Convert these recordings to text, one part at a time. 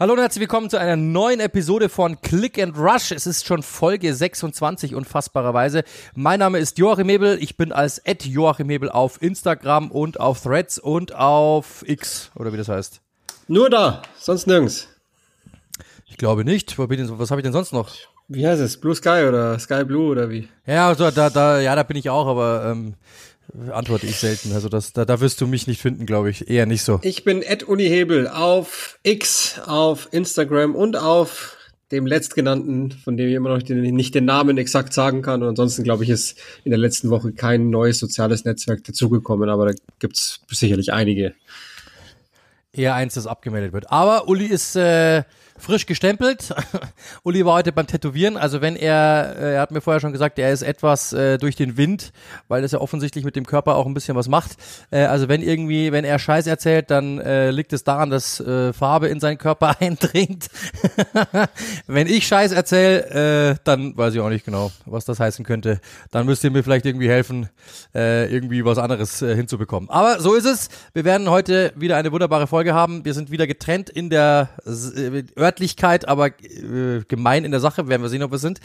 Hallo und herzlich willkommen zu einer neuen Episode von Click and Rush. Es ist schon Folge 26 unfassbarerweise. Mein Name ist Joachim Hebel. Ich bin als Ed Joachim Hebel auf Instagram und auf Threads und auf X oder wie das heißt. Nur da, sonst nirgends. Ich glaube nicht. Was habe ich denn sonst noch? Wie heißt es? Blue Sky oder Sky Blue oder wie? Ja, also da, da, ja, da bin ich auch, aber ähm, antworte ich selten. Also das, da, da wirst du mich nicht finden, glaube ich. Eher nicht so. Ich bin Ed Uni Hebel auf X, auf Instagram und auf dem letztgenannten, von dem ich immer noch den, nicht den Namen exakt sagen kann. Und ansonsten, glaube ich, ist in der letzten Woche kein neues soziales Netzwerk dazugekommen, aber da gibt's sicherlich einige. Eher eins, das abgemeldet wird. Aber Uli ist äh, frisch gestempelt. Uli war heute beim Tätowieren. Also wenn er, äh, er hat mir vorher schon gesagt, er ist etwas äh, durch den Wind, weil das ja offensichtlich mit dem Körper auch ein bisschen was macht. Äh, also wenn irgendwie, wenn er Scheiß erzählt, dann äh, liegt es daran, dass äh, Farbe in seinen Körper eindringt. wenn ich Scheiß erzähle, äh, dann weiß ich auch nicht genau, was das heißen könnte. Dann müsst ihr mir vielleicht irgendwie helfen, äh, irgendwie was anderes äh, hinzubekommen. Aber so ist es. Wir werden heute wieder eine wunderbare Folge haben. Wir sind wieder getrennt in der äh, Örtlichkeit, aber äh, gemein in der Sache. Werden wir sehen, ob wir sind.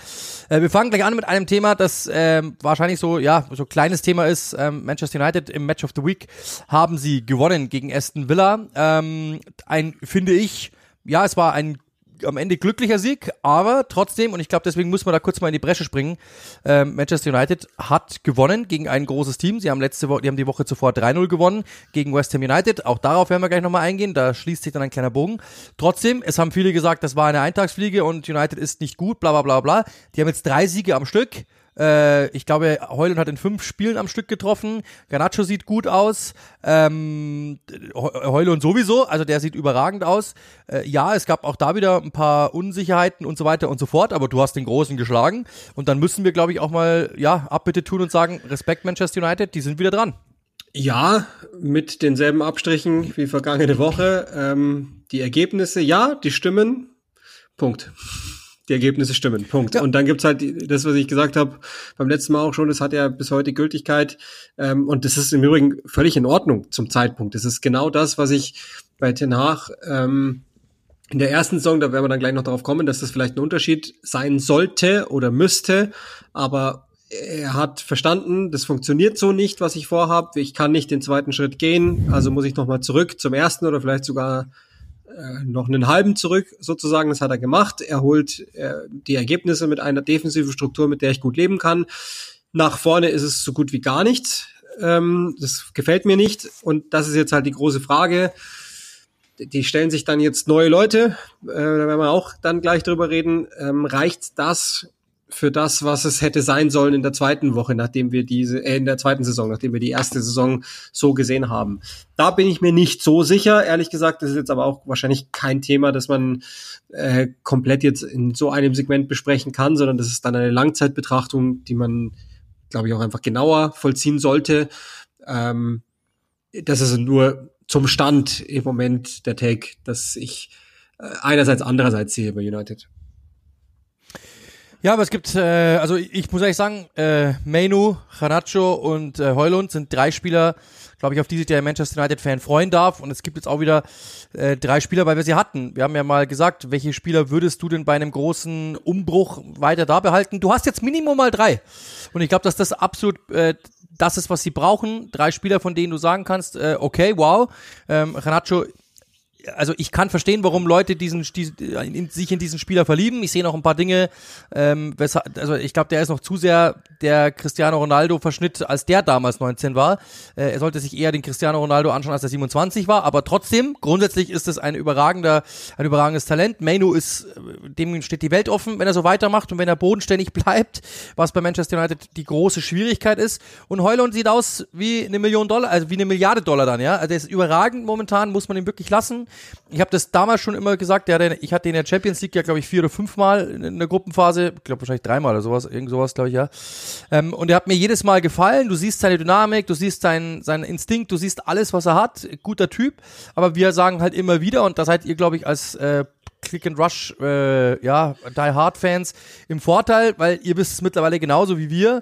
Äh, wir fangen gleich an mit einem Thema, das äh, wahrscheinlich so, ja, so kleines Thema ist. Ähm, Manchester United im Match of the Week haben sie gewonnen gegen Aston Villa. Ähm, ein, finde ich, ja, es war ein am Ende glücklicher Sieg, aber trotzdem, und ich glaube, deswegen muss man da kurz mal in die Bresche springen. Ähm, Manchester United hat gewonnen gegen ein großes Team. Sie haben letzte Woche, die haben die Woche zuvor 3-0 gewonnen gegen West Ham United. Auch darauf werden wir gleich nochmal eingehen. Da schließt sich dann ein kleiner Bogen. Trotzdem, es haben viele gesagt, das war eine Eintagsfliege und United ist nicht gut, bla bla bla bla. Die haben jetzt drei Siege am Stück. Äh, ich glaube, Heuland hat in fünf Spielen am Stück getroffen. Garnacho sieht gut aus. Ähm, Heuland sowieso, also der sieht überragend aus. Äh, ja, es gab auch da wieder ein paar Unsicherheiten und so weiter und so fort, aber du hast den Großen geschlagen. Und dann müssen wir, glaube ich, auch mal, ja, Abbitte tun und sagen, Respekt Manchester United, die sind wieder dran. Ja, mit denselben Abstrichen wie vergangene Woche. Ähm, die Ergebnisse, ja, die stimmen. Punkt die Ergebnisse stimmen. Punkt. Ja. Und dann gibt's halt das, was ich gesagt habe beim letzten Mal auch schon, das hat ja bis heute Gültigkeit. Ähm, und das ist im Übrigen völlig in Ordnung zum Zeitpunkt. Das ist genau das, was ich bei Ten Hag ähm, in der ersten Saison, da werden wir dann gleich noch darauf kommen, dass das vielleicht ein Unterschied sein sollte oder müsste. Aber er hat verstanden, das funktioniert so nicht, was ich vorhabe. Ich kann nicht den zweiten Schritt gehen, also muss ich nochmal zurück zum ersten oder vielleicht sogar äh, noch einen halben zurück sozusagen. Das hat er gemacht. Er holt äh, die Ergebnisse mit einer defensiven Struktur, mit der ich gut leben kann. Nach vorne ist es so gut wie gar nichts. Ähm, das gefällt mir nicht. Und das ist jetzt halt die große Frage. Die stellen sich dann jetzt neue Leute. Äh, da werden wir auch dann gleich drüber reden. Ähm, reicht das für das, was es hätte sein sollen in der zweiten Woche, nachdem wir diese, äh, in der zweiten Saison, nachdem wir die erste Saison so gesehen haben. Da bin ich mir nicht so sicher, ehrlich gesagt. Das ist jetzt aber auch wahrscheinlich kein Thema, das man äh, komplett jetzt in so einem Segment besprechen kann, sondern das ist dann eine Langzeitbetrachtung, die man, glaube ich, auch einfach genauer vollziehen sollte. Ähm, das ist nur zum Stand im Moment der Take, dass ich äh, einerseits andererseits sehe bei United. Ja, aber es gibt, äh, also ich muss ehrlich sagen, äh, Menu, Janacho und äh, Heulund sind drei Spieler, glaube ich, auf die sich der Manchester United-Fan freuen darf. Und es gibt jetzt auch wieder äh, drei Spieler, weil wir sie hatten. Wir haben ja mal gesagt, welche Spieler würdest du denn bei einem großen Umbruch weiter da behalten? Du hast jetzt Minimum mal drei. Und ich glaube, dass das absolut äh, das ist, was sie brauchen. Drei Spieler, von denen du sagen kannst, äh, okay, wow. Ähm, Renacho also ich kann verstehen, warum Leute diesen, diesen in, sich in diesen Spieler verlieben. Ich sehe noch ein paar Dinge, ähm, weshalb, also ich glaube, der ist noch zu sehr der Cristiano Ronaldo Verschnitt, als der damals 19 war. Äh, er sollte sich eher den Cristiano Ronaldo anschauen, als er 27 war. Aber trotzdem, grundsätzlich ist es ein überragender, ein überragendes Talent. Mainu ist, dem steht die Welt offen, wenn er so weitermacht und wenn er bodenständig bleibt, was bei Manchester United die große Schwierigkeit ist. Und Heulund sieht aus wie eine Million Dollar, also wie eine Milliarde Dollar dann, ja. Also der ist überragend momentan, muss man ihn wirklich lassen Ich habe das damals schon immer gesagt, der hatte, ich hatte in der Champions League ja, glaube ich, vier oder fünfmal in der Gruppenphase, ich glaube wahrscheinlich dreimal oder sowas, irgend sowas, glaube ich, ja. Ähm, und er hat mir jedes Mal gefallen. Du siehst seine Dynamik, du siehst seinen, seinen Instinkt, du siehst alles, was er hat. Guter Typ. Aber wir sagen halt immer wieder, und da seid ihr, glaube ich, als äh, Click and Rush, äh, ja, Die Hard Fans im Vorteil, weil ihr wisst es mittlerweile genauso wie wir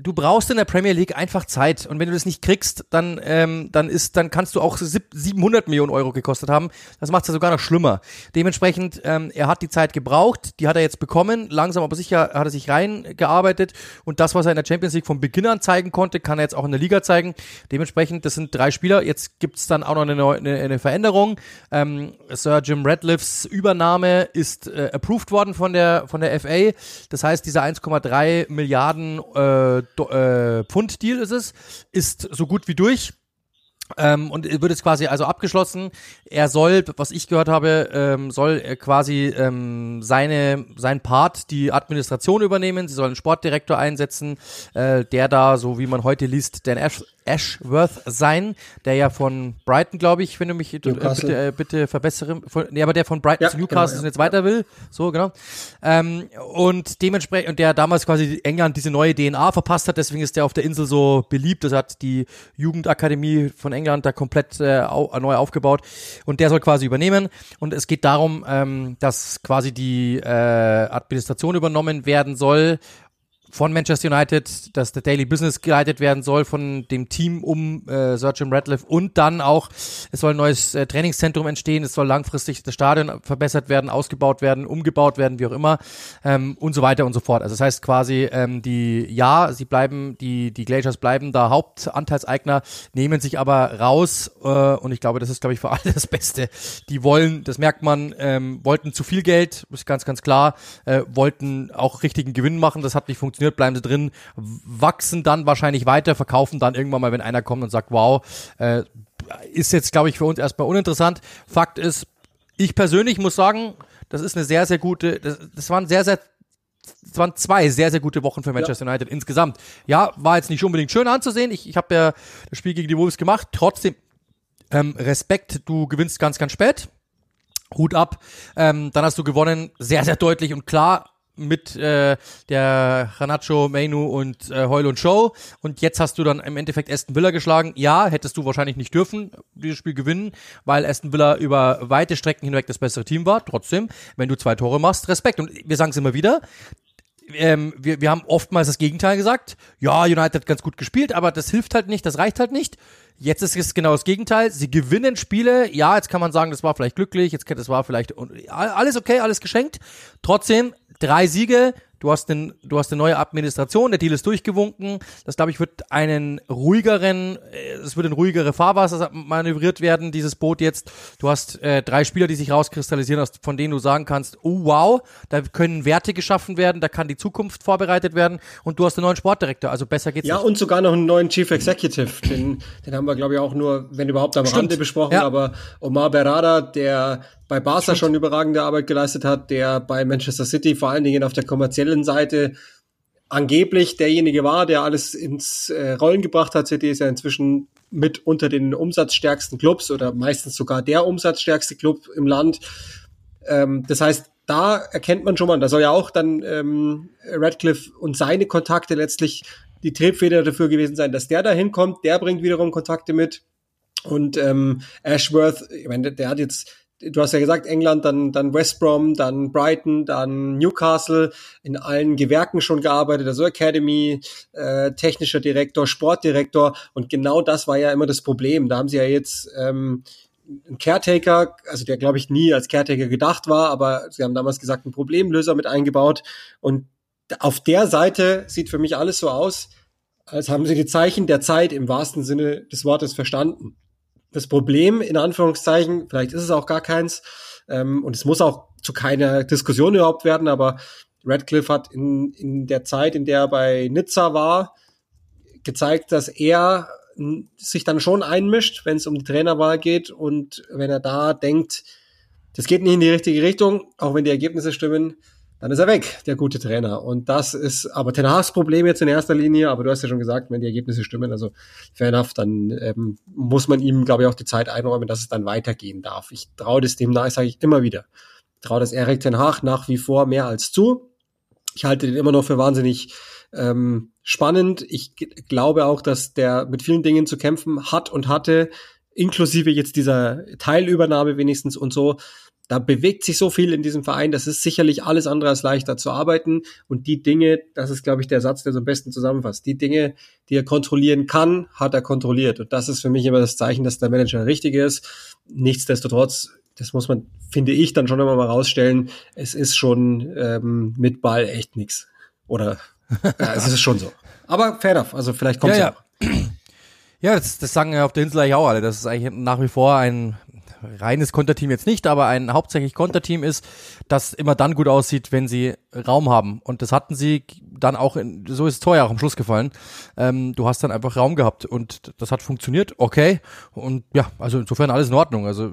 du brauchst in der Premier League einfach Zeit und wenn du das nicht kriegst, dann ähm, dann ist dann kannst du auch 700 Millionen Euro gekostet haben. Das macht es ja sogar noch schlimmer. Dementsprechend ähm, er hat die Zeit gebraucht, die hat er jetzt bekommen. Langsam aber sicher hat er sich reingearbeitet und das, was er in der Champions League von Beginn an zeigen konnte, kann er jetzt auch in der Liga zeigen. Dementsprechend, das sind drei Spieler. Jetzt gibt's dann auch noch eine, eine, eine Veränderung. Ähm, Sir Jim Radcliffes Übernahme ist äh, approved worden von der von der FA. Das heißt, diese 1,3 Milliarden äh, äh, Pfund-Deal ist es, ist so gut wie durch. Ähm, und wird jetzt quasi also abgeschlossen. Er soll, was ich gehört habe, ähm, soll quasi ähm, seine sein Part die Administration übernehmen. Sie sollen einen Sportdirektor einsetzen, äh, der da, so wie man heute liest, Dan Ash Ashworth sein, der ja von Brighton, glaube ich, wenn du mich äh, bitte, äh, bitte verbessere. Von, nee, aber der von Brighton ja, zu Newcastle genau, ja. jetzt weiter will. So, genau. Ähm, und dementsprechend, und der damals quasi England diese neue DNA verpasst hat, deswegen ist der auf der Insel so beliebt. Das hat die Jugendakademie von England da komplett äh, au neu aufgebaut. Und der soll quasi übernehmen. Und es geht darum, ähm, dass quasi die äh, Administration übernommen werden soll von Manchester United, dass der Daily Business geleitet werden soll von dem Team um äh, Sir Jim Radcliffe und dann auch, es soll ein neues äh, Trainingszentrum entstehen, es soll langfristig das Stadion verbessert werden, ausgebaut werden, umgebaut werden, wie auch immer ähm, und so weiter und so fort. Also das heißt quasi, ähm, die, ja, sie bleiben, die, die Glaciers bleiben da Hauptanteilseigner, nehmen sich aber raus äh, und ich glaube, das ist, glaube ich, für alle das Beste. Die wollen, das merkt man, ähm, wollten zu viel Geld, ist ganz, ganz klar, äh, wollten auch richtigen Gewinn machen, das hat nicht funktioniert funktioniert, bleiben sie drin, wachsen dann wahrscheinlich weiter, verkaufen dann irgendwann mal, wenn einer kommt und sagt, wow, äh, ist jetzt, glaube ich, für uns erstmal uninteressant. Fakt ist, ich persönlich muss sagen, das ist eine sehr, sehr gute, das, das waren sehr, sehr es waren zwei sehr, sehr gute Wochen für Manchester ja. United insgesamt. Ja, war jetzt nicht unbedingt schön anzusehen. Ich, ich habe ja das Spiel gegen die Wolves gemacht. Trotzdem ähm, Respekt, du gewinnst ganz, ganz spät. Hut ab. Ähm, dann hast du gewonnen, sehr, sehr deutlich und klar mit äh, der Hanacho, Mainu und äh, Heul und Show. Und jetzt hast du dann im Endeffekt Aston Villa geschlagen. Ja, hättest du wahrscheinlich nicht dürfen, dieses Spiel gewinnen, weil Aston Villa über weite Strecken hinweg das bessere Team war. Trotzdem, wenn du zwei Tore machst, Respekt. Und wir sagen es immer wieder, ähm, wir, wir haben oftmals das Gegenteil gesagt. Ja, United hat ganz gut gespielt, aber das hilft halt nicht, das reicht halt nicht. Jetzt ist es genau das Gegenteil. Sie gewinnen Spiele. Ja, jetzt kann man sagen, das war vielleicht glücklich, jetzt das war vielleicht alles okay, alles geschenkt. Trotzdem drei Siege, du hast, den, du hast eine neue Administration, der Deal ist durchgewunken. Das, glaube ich, wird einen ruhigeren, äh, es wird in ruhigere Fahrwasser manövriert werden, dieses Boot jetzt. Du hast äh, drei Spieler, die sich rauskristallisieren, von denen du sagen kannst, oh wow, da können Werte geschaffen werden, da kann die Zukunft vorbereitet werden und du hast einen neuen Sportdirektor, also besser geht's ja, nicht. Ja, und sogar noch einen neuen Chief Executive, den, den haben wir, glaube ich, auch nur, wenn überhaupt am Stimmt. Rande besprochen, ja. aber Omar Berrada, der bei Barca Stimmt. schon überragende Arbeit geleistet hat, der bei Manchester City vor allen Dingen auf der kommerziellen Seite angeblich derjenige war, der alles ins äh, Rollen gebracht hat. City ist ja inzwischen mit unter den umsatzstärksten Clubs oder meistens sogar der umsatzstärkste Club im Land. Ähm, das heißt, da erkennt man schon mal, da soll ja auch dann ähm, Radcliffe und seine Kontakte letztlich die Triebfeder dafür gewesen sein, dass der da hinkommt. Der bringt wiederum Kontakte mit. Und ähm, Ashworth, ich meine, der hat jetzt du hast ja gesagt, England, dann, dann West Brom, dann Brighton, dann Newcastle, in allen Gewerken schon gearbeitet, also Academy, äh, technischer Direktor, Sportdirektor. Und genau das war ja immer das Problem. Da haben sie ja jetzt ähm, einen Caretaker, also der glaube ich nie als Caretaker gedacht war, aber sie haben damals gesagt, einen Problemlöser mit eingebaut. Und auf der Seite sieht für mich alles so aus, als haben sie die Zeichen der Zeit im wahrsten Sinne des Wortes verstanden das Problem, in Anführungszeichen, vielleicht ist es auch gar keins, ähm, und es muss auch zu keiner Diskussion überhaupt werden, aber Radcliffe hat in, in der Zeit, in der er bei Nizza war, gezeigt, dass er sich dann schon einmischt, wenn es um die Trainerwahl geht und wenn er da denkt, das geht nicht in die richtige Richtung, auch wenn die Ergebnisse stimmen, dann ist er weg, der gute Trainer. Und das ist aber Ten Hag's Problem jetzt in erster Linie, aber du hast ja schon gesagt, wenn die Ergebnisse stimmen, also fair enough, dann ähm, muss man ihm, glaube ich, auch die Zeit einräumen, dass es dann weitergehen darf. Ich traue das dem nach, sage ich immer wieder. Ich traue das Erik Ten Hag nach wie vor mehr als zu. Ich halte den immer noch für wahnsinnig ähm, spannend. Ich glaube auch, dass der mit vielen Dingen zu kämpfen hat und hatte, inklusive jetzt dieser Teilübernahme wenigstens und so da bewegt sich so viel in diesem Verein, das ist sicherlich alles andere als leichter zu arbeiten. Und die Dinge, das ist, glaube ich, der Satz, der so am besten zusammenfasst. Die Dinge, die er kontrollieren kann, hat er kontrolliert. Und das ist für mich immer das Zeichen, dass der Manager richtig ist. Nichtsdestotrotz, das muss man, finde ich, dann schon immer mal rausstellen, es ist schon ähm, mit Ball echt nix. Oder ja, es ist schon so. Aber fair enough, also vielleicht kommt ja, ja. Ja, das, das sagen ja auf der Insel eigentlich auch alle. Das ist eigentlich nach wie vor ein reines Konterteam jetzt nicht, aber ein hauptsächlich Konterteam ist, das immer dann gut aussieht, wenn sie Raum haben. Und das hatten sie dann auch, in, so ist es teuer auch am Schluss gefallen. Ähm, du hast dann einfach Raum gehabt und das hat funktioniert, okay. Und ja, also insofern alles in Ordnung. Also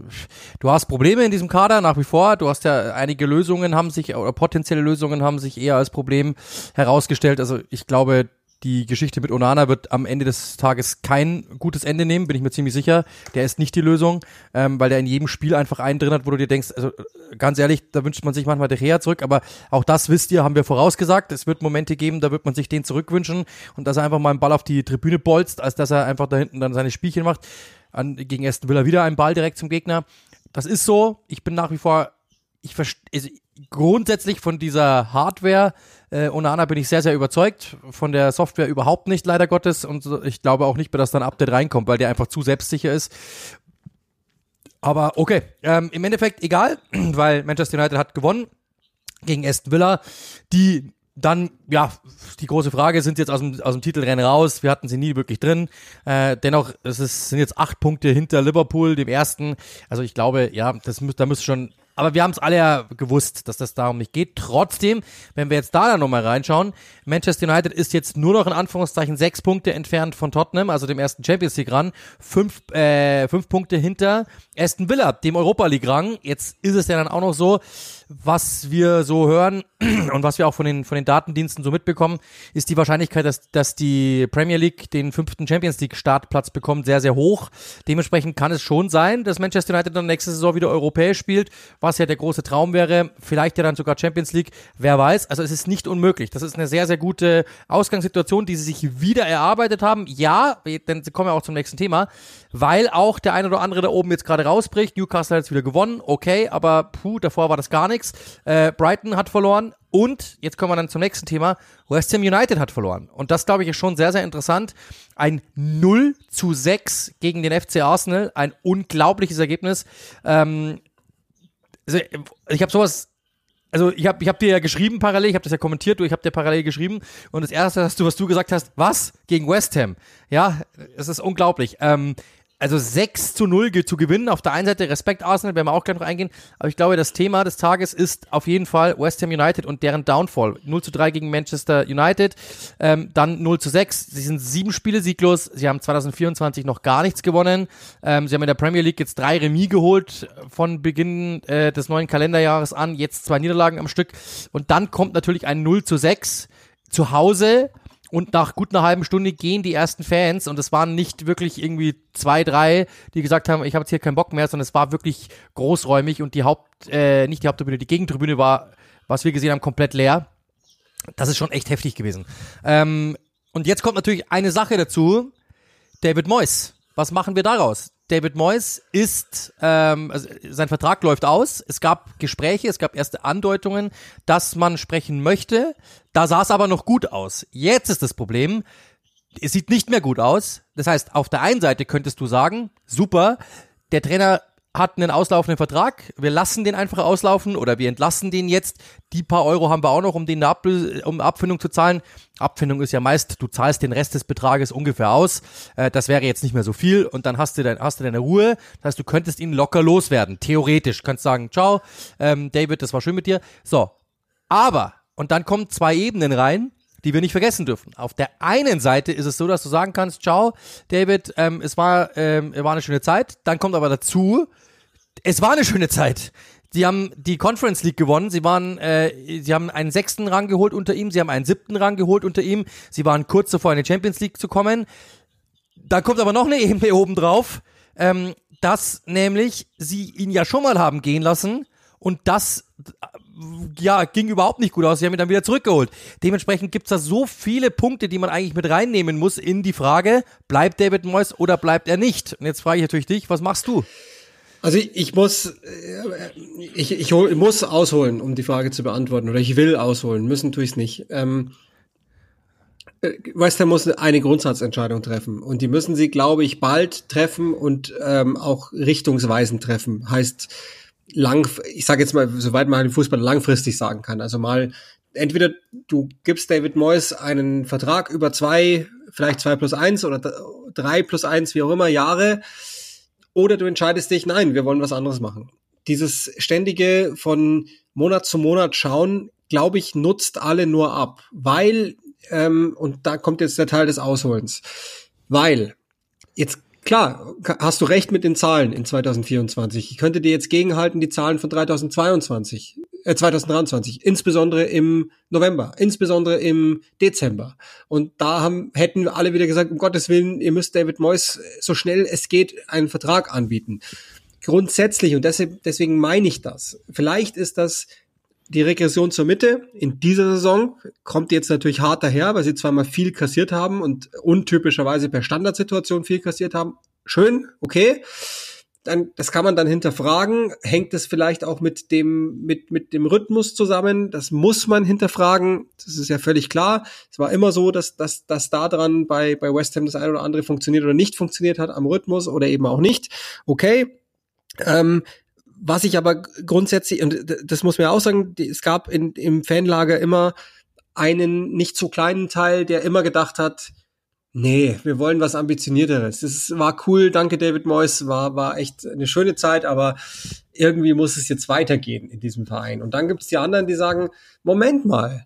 du hast Probleme in diesem Kader nach wie vor. Du hast ja einige Lösungen haben sich, oder potenzielle Lösungen haben sich eher als Problem herausgestellt. Also ich glaube, die Geschichte mit Onana wird am Ende des Tages kein gutes Ende nehmen, bin ich mir ziemlich sicher. Der ist nicht die Lösung, ähm, weil der in jedem Spiel einfach einen drin hat, wo du dir denkst, also ganz ehrlich, da wünscht man sich manchmal der Rea zurück, aber auch das wisst ihr, haben wir vorausgesagt. Es wird Momente geben, da wird man sich den zurückwünschen und dass er einfach mal einen Ball auf die Tribüne bolzt, als dass er einfach da hinten dann seine Spielchen macht. An, gegen Aston Villa wieder einen Ball direkt zum Gegner. Das ist so. Ich bin nach wie vor, ich verstehe, also grundsätzlich von dieser Hardware äh, Onana bin ich sehr, sehr überzeugt. Von der Software überhaupt nicht, leider Gottes. Und ich glaube auch nicht dass dann ein Update reinkommt, weil der einfach zu selbstsicher ist. Aber okay, ähm, im Endeffekt egal, weil Manchester United hat gewonnen gegen Aston Villa, die dann, ja, die große Frage, sind sie jetzt aus dem, aus dem Titelrennen raus? Wir hatten sie nie wirklich drin. Äh, dennoch, es ist, sind jetzt acht Punkte hinter Liverpool, dem ersten. Also ich glaube, ja, das muss, da muss schon aber wir haben es alle ja gewusst, dass das darum nicht geht. Trotzdem, wenn wir jetzt da dann nochmal reinschauen, Manchester United ist jetzt nur noch in Anführungszeichen sechs Punkte entfernt von Tottenham, also dem ersten Champions League Rang, fünf, äh, fünf Punkte hinter Aston Villa, dem Europa League Rang. Jetzt ist es ja dann auch noch so, was wir so hören und was wir auch von den, von den Datendiensten so mitbekommen, ist die Wahrscheinlichkeit, dass, dass die Premier League den fünften Champions League Startplatz bekommt, sehr, sehr hoch. Dementsprechend kann es schon sein, dass Manchester United dann nächste Saison wieder europäisch spielt, was ja der große Traum wäre. Vielleicht ja dann sogar Champions League, wer weiß. Also es ist nicht unmöglich. Das ist eine sehr, sehr gute Ausgangssituation, die sie sich wieder erarbeitet haben. Ja, denn sie kommen ja auch zum nächsten Thema, weil auch der ein oder andere da oben jetzt gerade rausbricht. Newcastle hat jetzt wieder gewonnen, okay, aber puh, davor war das gar nichts. Äh, Brighton hat verloren und jetzt kommen wir dann zum nächsten Thema. West Ham United hat verloren. Und das, glaube ich, ist schon sehr, sehr interessant. Ein 0 zu 6 gegen den FC Arsenal. Ein unglaubliches Ergebnis. Ähm, also ich habe sowas also ich habe ich hab dir ja geschrieben parallel, ich habe das ja kommentiert, du, ich habe dir parallel geschrieben und das erste, was du, was du gesagt hast, was gegen West Ham? Ja, es ist unglaublich. Ähm, also 6 zu 0 zu gewinnen. Auf der einen Seite Respekt Arsenal, werden wir auch gleich noch eingehen. Aber ich glaube, das Thema des Tages ist auf jeden Fall West Ham United und deren Downfall. 0 zu 3 gegen Manchester United, ähm, dann 0 zu 6. Sie sind sieben Spiele sieglos. Sie haben 2024 noch gar nichts gewonnen. Ähm, sie haben in der Premier League jetzt drei Remis geholt von Beginn äh, des neuen Kalenderjahres an. Jetzt zwei Niederlagen am Stück. Und dann kommt natürlich ein 0 zu 6 zu Hause und nach gut einer halben Stunde gehen die ersten Fans und es waren nicht wirklich irgendwie zwei, drei, die gesagt haben, ich habe jetzt hier keinen Bock mehr, sondern es war wirklich großräumig und die Haupt, äh, nicht die Haupttribüne, die Gegentribüne war, was wir gesehen haben, komplett leer. Das ist schon echt heftig gewesen. Ähm, und jetzt kommt natürlich eine Sache dazu. David Moyes. Was machen wir daraus? David Moyes ist, ähm, also sein Vertrag läuft aus. Es gab Gespräche, es gab erste Andeutungen, dass man sprechen möchte. Da sah es aber noch gut aus. Jetzt ist das Problem, es sieht nicht mehr gut aus. Das heißt, auf der einen Seite könntest du sagen, super, der Trainer hat einen auslaufenden Vertrag, wir lassen den einfach auslaufen oder wir entlassen den jetzt. Die paar Euro haben wir auch noch, um den Ab um Abfindung zu zahlen. Abfindung ist ja meist, du zahlst den Rest des Betrages ungefähr aus. Äh, das wäre jetzt nicht mehr so viel und dann hast du, dein, hast du deine Ruhe. Das heißt, du könntest ihn locker loswerden. Theoretisch. Kannst sagen, ciao, ähm, David, das war schön mit dir. So. Aber, und dann kommen zwei Ebenen rein die wir nicht vergessen dürfen. Auf der einen Seite ist es so, dass du sagen kannst, ciao, David, ähm, es war, ähm, war eine schöne Zeit. Dann kommt aber dazu, es war eine schöne Zeit. die haben die Conference League gewonnen. Sie waren, äh, sie haben einen sechsten Rang geholt unter ihm, sie haben einen siebten Rang geholt unter ihm. Sie waren kurz davor, in die Champions League zu kommen. Da kommt aber noch eine Ebene oben drauf, ähm, dass nämlich sie ihn ja schon mal haben gehen lassen und das ja, ging überhaupt nicht gut aus. Sie haben ihn dann wieder zurückgeholt. Dementsprechend gibt's da so viele Punkte, die man eigentlich mit reinnehmen muss in die Frage, bleibt David Moyes oder bleibt er nicht? Und jetzt frage ich natürlich dich, was machst du? Also ich, muss, äh, ich, ich, ich muss ausholen, um die Frage zu beantworten. Oder ich will ausholen, müssen tue ich es nicht. Ähm, äh, West Ham muss eine Grundsatzentscheidung treffen. Und die müssen sie, glaube ich, bald treffen und ähm, auch richtungsweisend treffen. Heißt, lang, ich sage jetzt mal, soweit man den Fußball langfristig sagen kann. Also mal, entweder du gibst David Moyes einen Vertrag über zwei, vielleicht zwei plus eins oder drei plus eins, wie auch immer, Jahre oder du entscheidest dich, nein, wir wollen was anderes machen. Dieses ständige von Monat zu Monat schauen, glaube ich, nutzt alle nur ab, weil, ähm, und da kommt jetzt der Teil des Ausholens, weil, jetzt klar, hast du recht mit den Zahlen in 2024. Ich könnte dir jetzt gegenhalten die Zahlen von 2022 äh, 2023, insbesondere im November, insbesondere im Dezember. Und da haben, hätten alle wieder gesagt, um Gottes Willen, ihr müsst David Moyes so schnell es geht einen Vertrag anbieten. Grundsätzlich, und deswegen meine ich das, vielleicht ist das die Regression zur Mitte in dieser Saison kommt jetzt natürlich hart daher, weil sie zweimal viel kassiert haben und untypischerweise per Standardsituation viel kassiert haben. Schön, okay dann, das kann man dann hinterfragen. Hängt es vielleicht auch mit dem, mit, mit dem Rhythmus zusammen? Das muss man hinterfragen. Das ist ja völlig klar. Es war immer so, dass, dass, dass da dran bei, bei West Ham das eine oder andere funktioniert oder nicht funktioniert hat am Rhythmus oder eben auch nicht. Okay. Ähm, was ich aber grundsätzlich, und das muss man ja auch sagen, es gab in, im Fanlager immer einen nicht so kleinen Teil, der immer gedacht hat, Nee, wir wollen was ambitionierteres. Das war cool, danke David Moyes, war, war echt eine schöne Zeit, aber irgendwie muss es jetzt weitergehen in diesem Verein. Und dann gibt es die anderen, die sagen, Moment mal,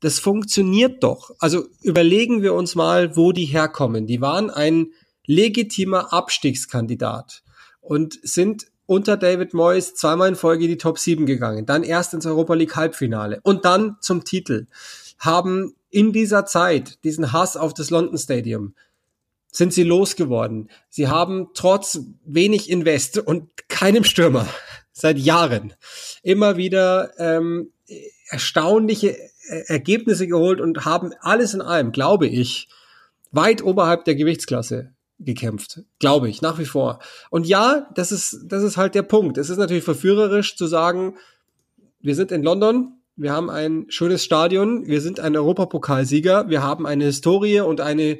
das funktioniert doch. Also überlegen wir uns mal, wo die herkommen. Die waren ein legitimer Abstiegskandidat und sind unter David Moyes zweimal in Folge die Top 7 gegangen, dann erst ins Europa League Halbfinale und dann zum Titel. Haben in dieser Zeit, diesen Hass auf das London Stadium, sind sie losgeworden. Sie haben trotz wenig Invest und keinem Stürmer seit Jahren immer wieder ähm, erstaunliche Ergebnisse geholt und haben alles in allem, glaube ich, weit oberhalb der Gewichtsklasse gekämpft. Glaube ich, nach wie vor. Und ja, das ist, das ist halt der Punkt. Es ist natürlich verführerisch zu sagen, wir sind in London, wir haben ein schönes Stadion, wir sind ein Europapokalsieger, wir haben eine Historie und eine,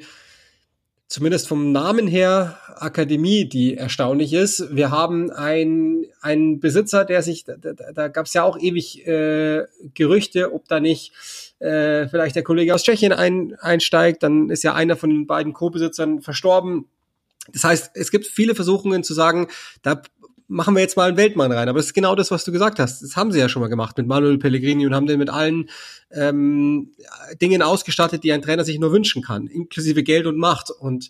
zumindest vom Namen her, Akademie, die erstaunlich ist. Wir haben ein, einen Besitzer, der sich, da, da, da gab es ja auch ewig äh, Gerüchte, ob da nicht äh, vielleicht der Kollege aus Tschechien ein, einsteigt, dann ist ja einer von den beiden Co-Besitzern verstorben. Das heißt, es gibt viele Versuchungen zu sagen, da machen wir jetzt mal einen Weltmann rein. Aber das ist genau das, was du gesagt hast. Das haben sie ja schon mal gemacht mit Manuel Pellegrini und haben den mit allen ähm, Dingen ausgestattet, die ein Trainer sich nur wünschen kann, inklusive Geld und Macht. Und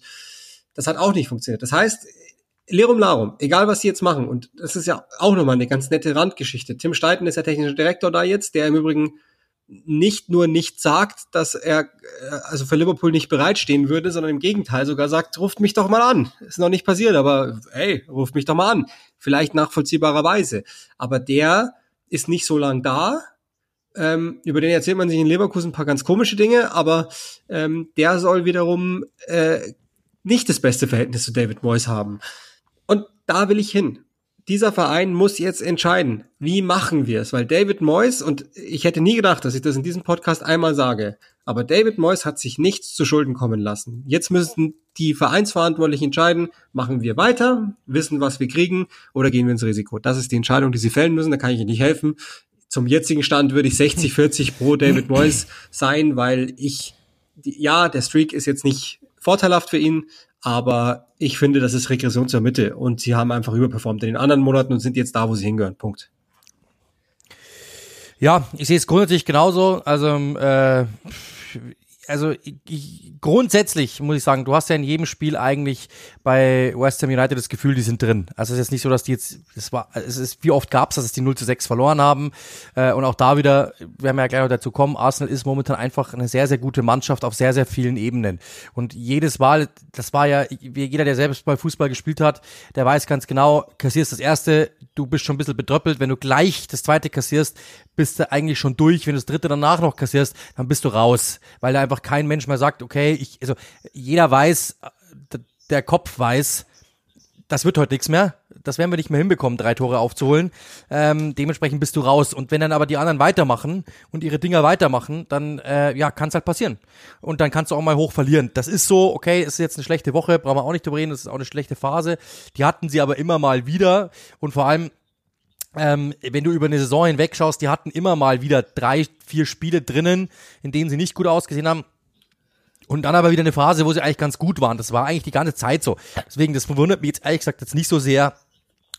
das hat auch nicht funktioniert. Das heißt, Lerum Larum, egal was sie jetzt machen, und das ist ja auch nochmal eine ganz nette Randgeschichte. Tim Steiten ist der technische Direktor da jetzt, der im Übrigen nicht nur nicht sagt, dass er äh, also für Liverpool nicht bereitstehen würde, sondern im Gegenteil sogar sagt, ruft mich doch mal an. Ist noch nicht passiert, aber hey, ruft mich doch mal an. Vielleicht nachvollziehbarerweise. Aber der ist nicht so lang da. Ähm, über den erzählt man sich in Leverkusen ein paar ganz komische Dinge, aber ähm, der soll wiederum äh, nicht das beste Verhältnis zu David Moyes haben. Und da will ich hin dieser Verein muss jetzt entscheiden, wie machen wir es? Weil David Moyes, und ich hätte nie gedacht, dass ich das in diesem Podcast einmal sage, aber David Moyes hat sich nichts zu Schulden kommen lassen. Jetzt müssen die Vereinsverantwortlichen entscheiden, machen wir weiter, wissen, was wir kriegen, oder gehen wir ins Risiko. Das ist die Entscheidung, die sie fällen müssen, da kann ich Ihnen nicht helfen. Zum jetzigen Stand würde ich 60, 40 pro David Moyes sein, weil ich, ja, der Streak ist jetzt nicht vorteilhaft für ihn, aber ich finde, das ist Regression zur Mitte und sie haben einfach überperformt in den anderen Monaten und sind jetzt da, wo sie hingehören. Punkt. Ja, ich sehe es grundsätzlich genauso. Also äh, also ich, grundsätzlich muss ich sagen, du hast ja in jedem Spiel eigentlich bei West Ham United das Gefühl, die sind drin. Also es ist jetzt nicht so, dass die jetzt, das war, es ist, wie oft gab es, dass es die 0 zu 6 verloren haben. Äh, und auch da wieder, wir werden ja gleich noch dazu kommen, Arsenal ist momentan einfach eine sehr, sehr gute Mannschaft auf sehr, sehr vielen Ebenen. Und jedes Mal, das war ja, jeder, der selbst bei Fußball gespielt hat, der weiß ganz genau, kassierst das erste, du bist schon ein bisschen bedröppelt, wenn du gleich das zweite kassierst, bist du eigentlich schon durch. Wenn du das dritte danach noch kassierst, dann bist du raus, weil da einfach kein Mensch mehr sagt, okay, ich, also jeder weiß, der Kopf weiß, das wird heute nichts mehr. Das werden wir nicht mehr hinbekommen, drei Tore aufzuholen. Ähm, dementsprechend bist du raus. Und wenn dann aber die anderen weitermachen und ihre Dinger weitermachen, dann äh, ja, kann es halt passieren. Und dann kannst du auch mal hoch verlieren. Das ist so, okay, ist jetzt eine schlechte Woche, brauchen wir auch nicht drüber reden, das ist auch eine schlechte Phase. Die hatten sie aber immer mal wieder. Und vor allem, ähm, wenn du über eine Saison hinweg schaust, die hatten immer mal wieder drei, vier Spiele drinnen, in denen sie nicht gut ausgesehen haben. Und dann aber wieder eine Phase, wo sie eigentlich ganz gut waren. Das war eigentlich die ganze Zeit so. Deswegen, das verwundert mich jetzt ehrlich gesagt jetzt nicht so sehr,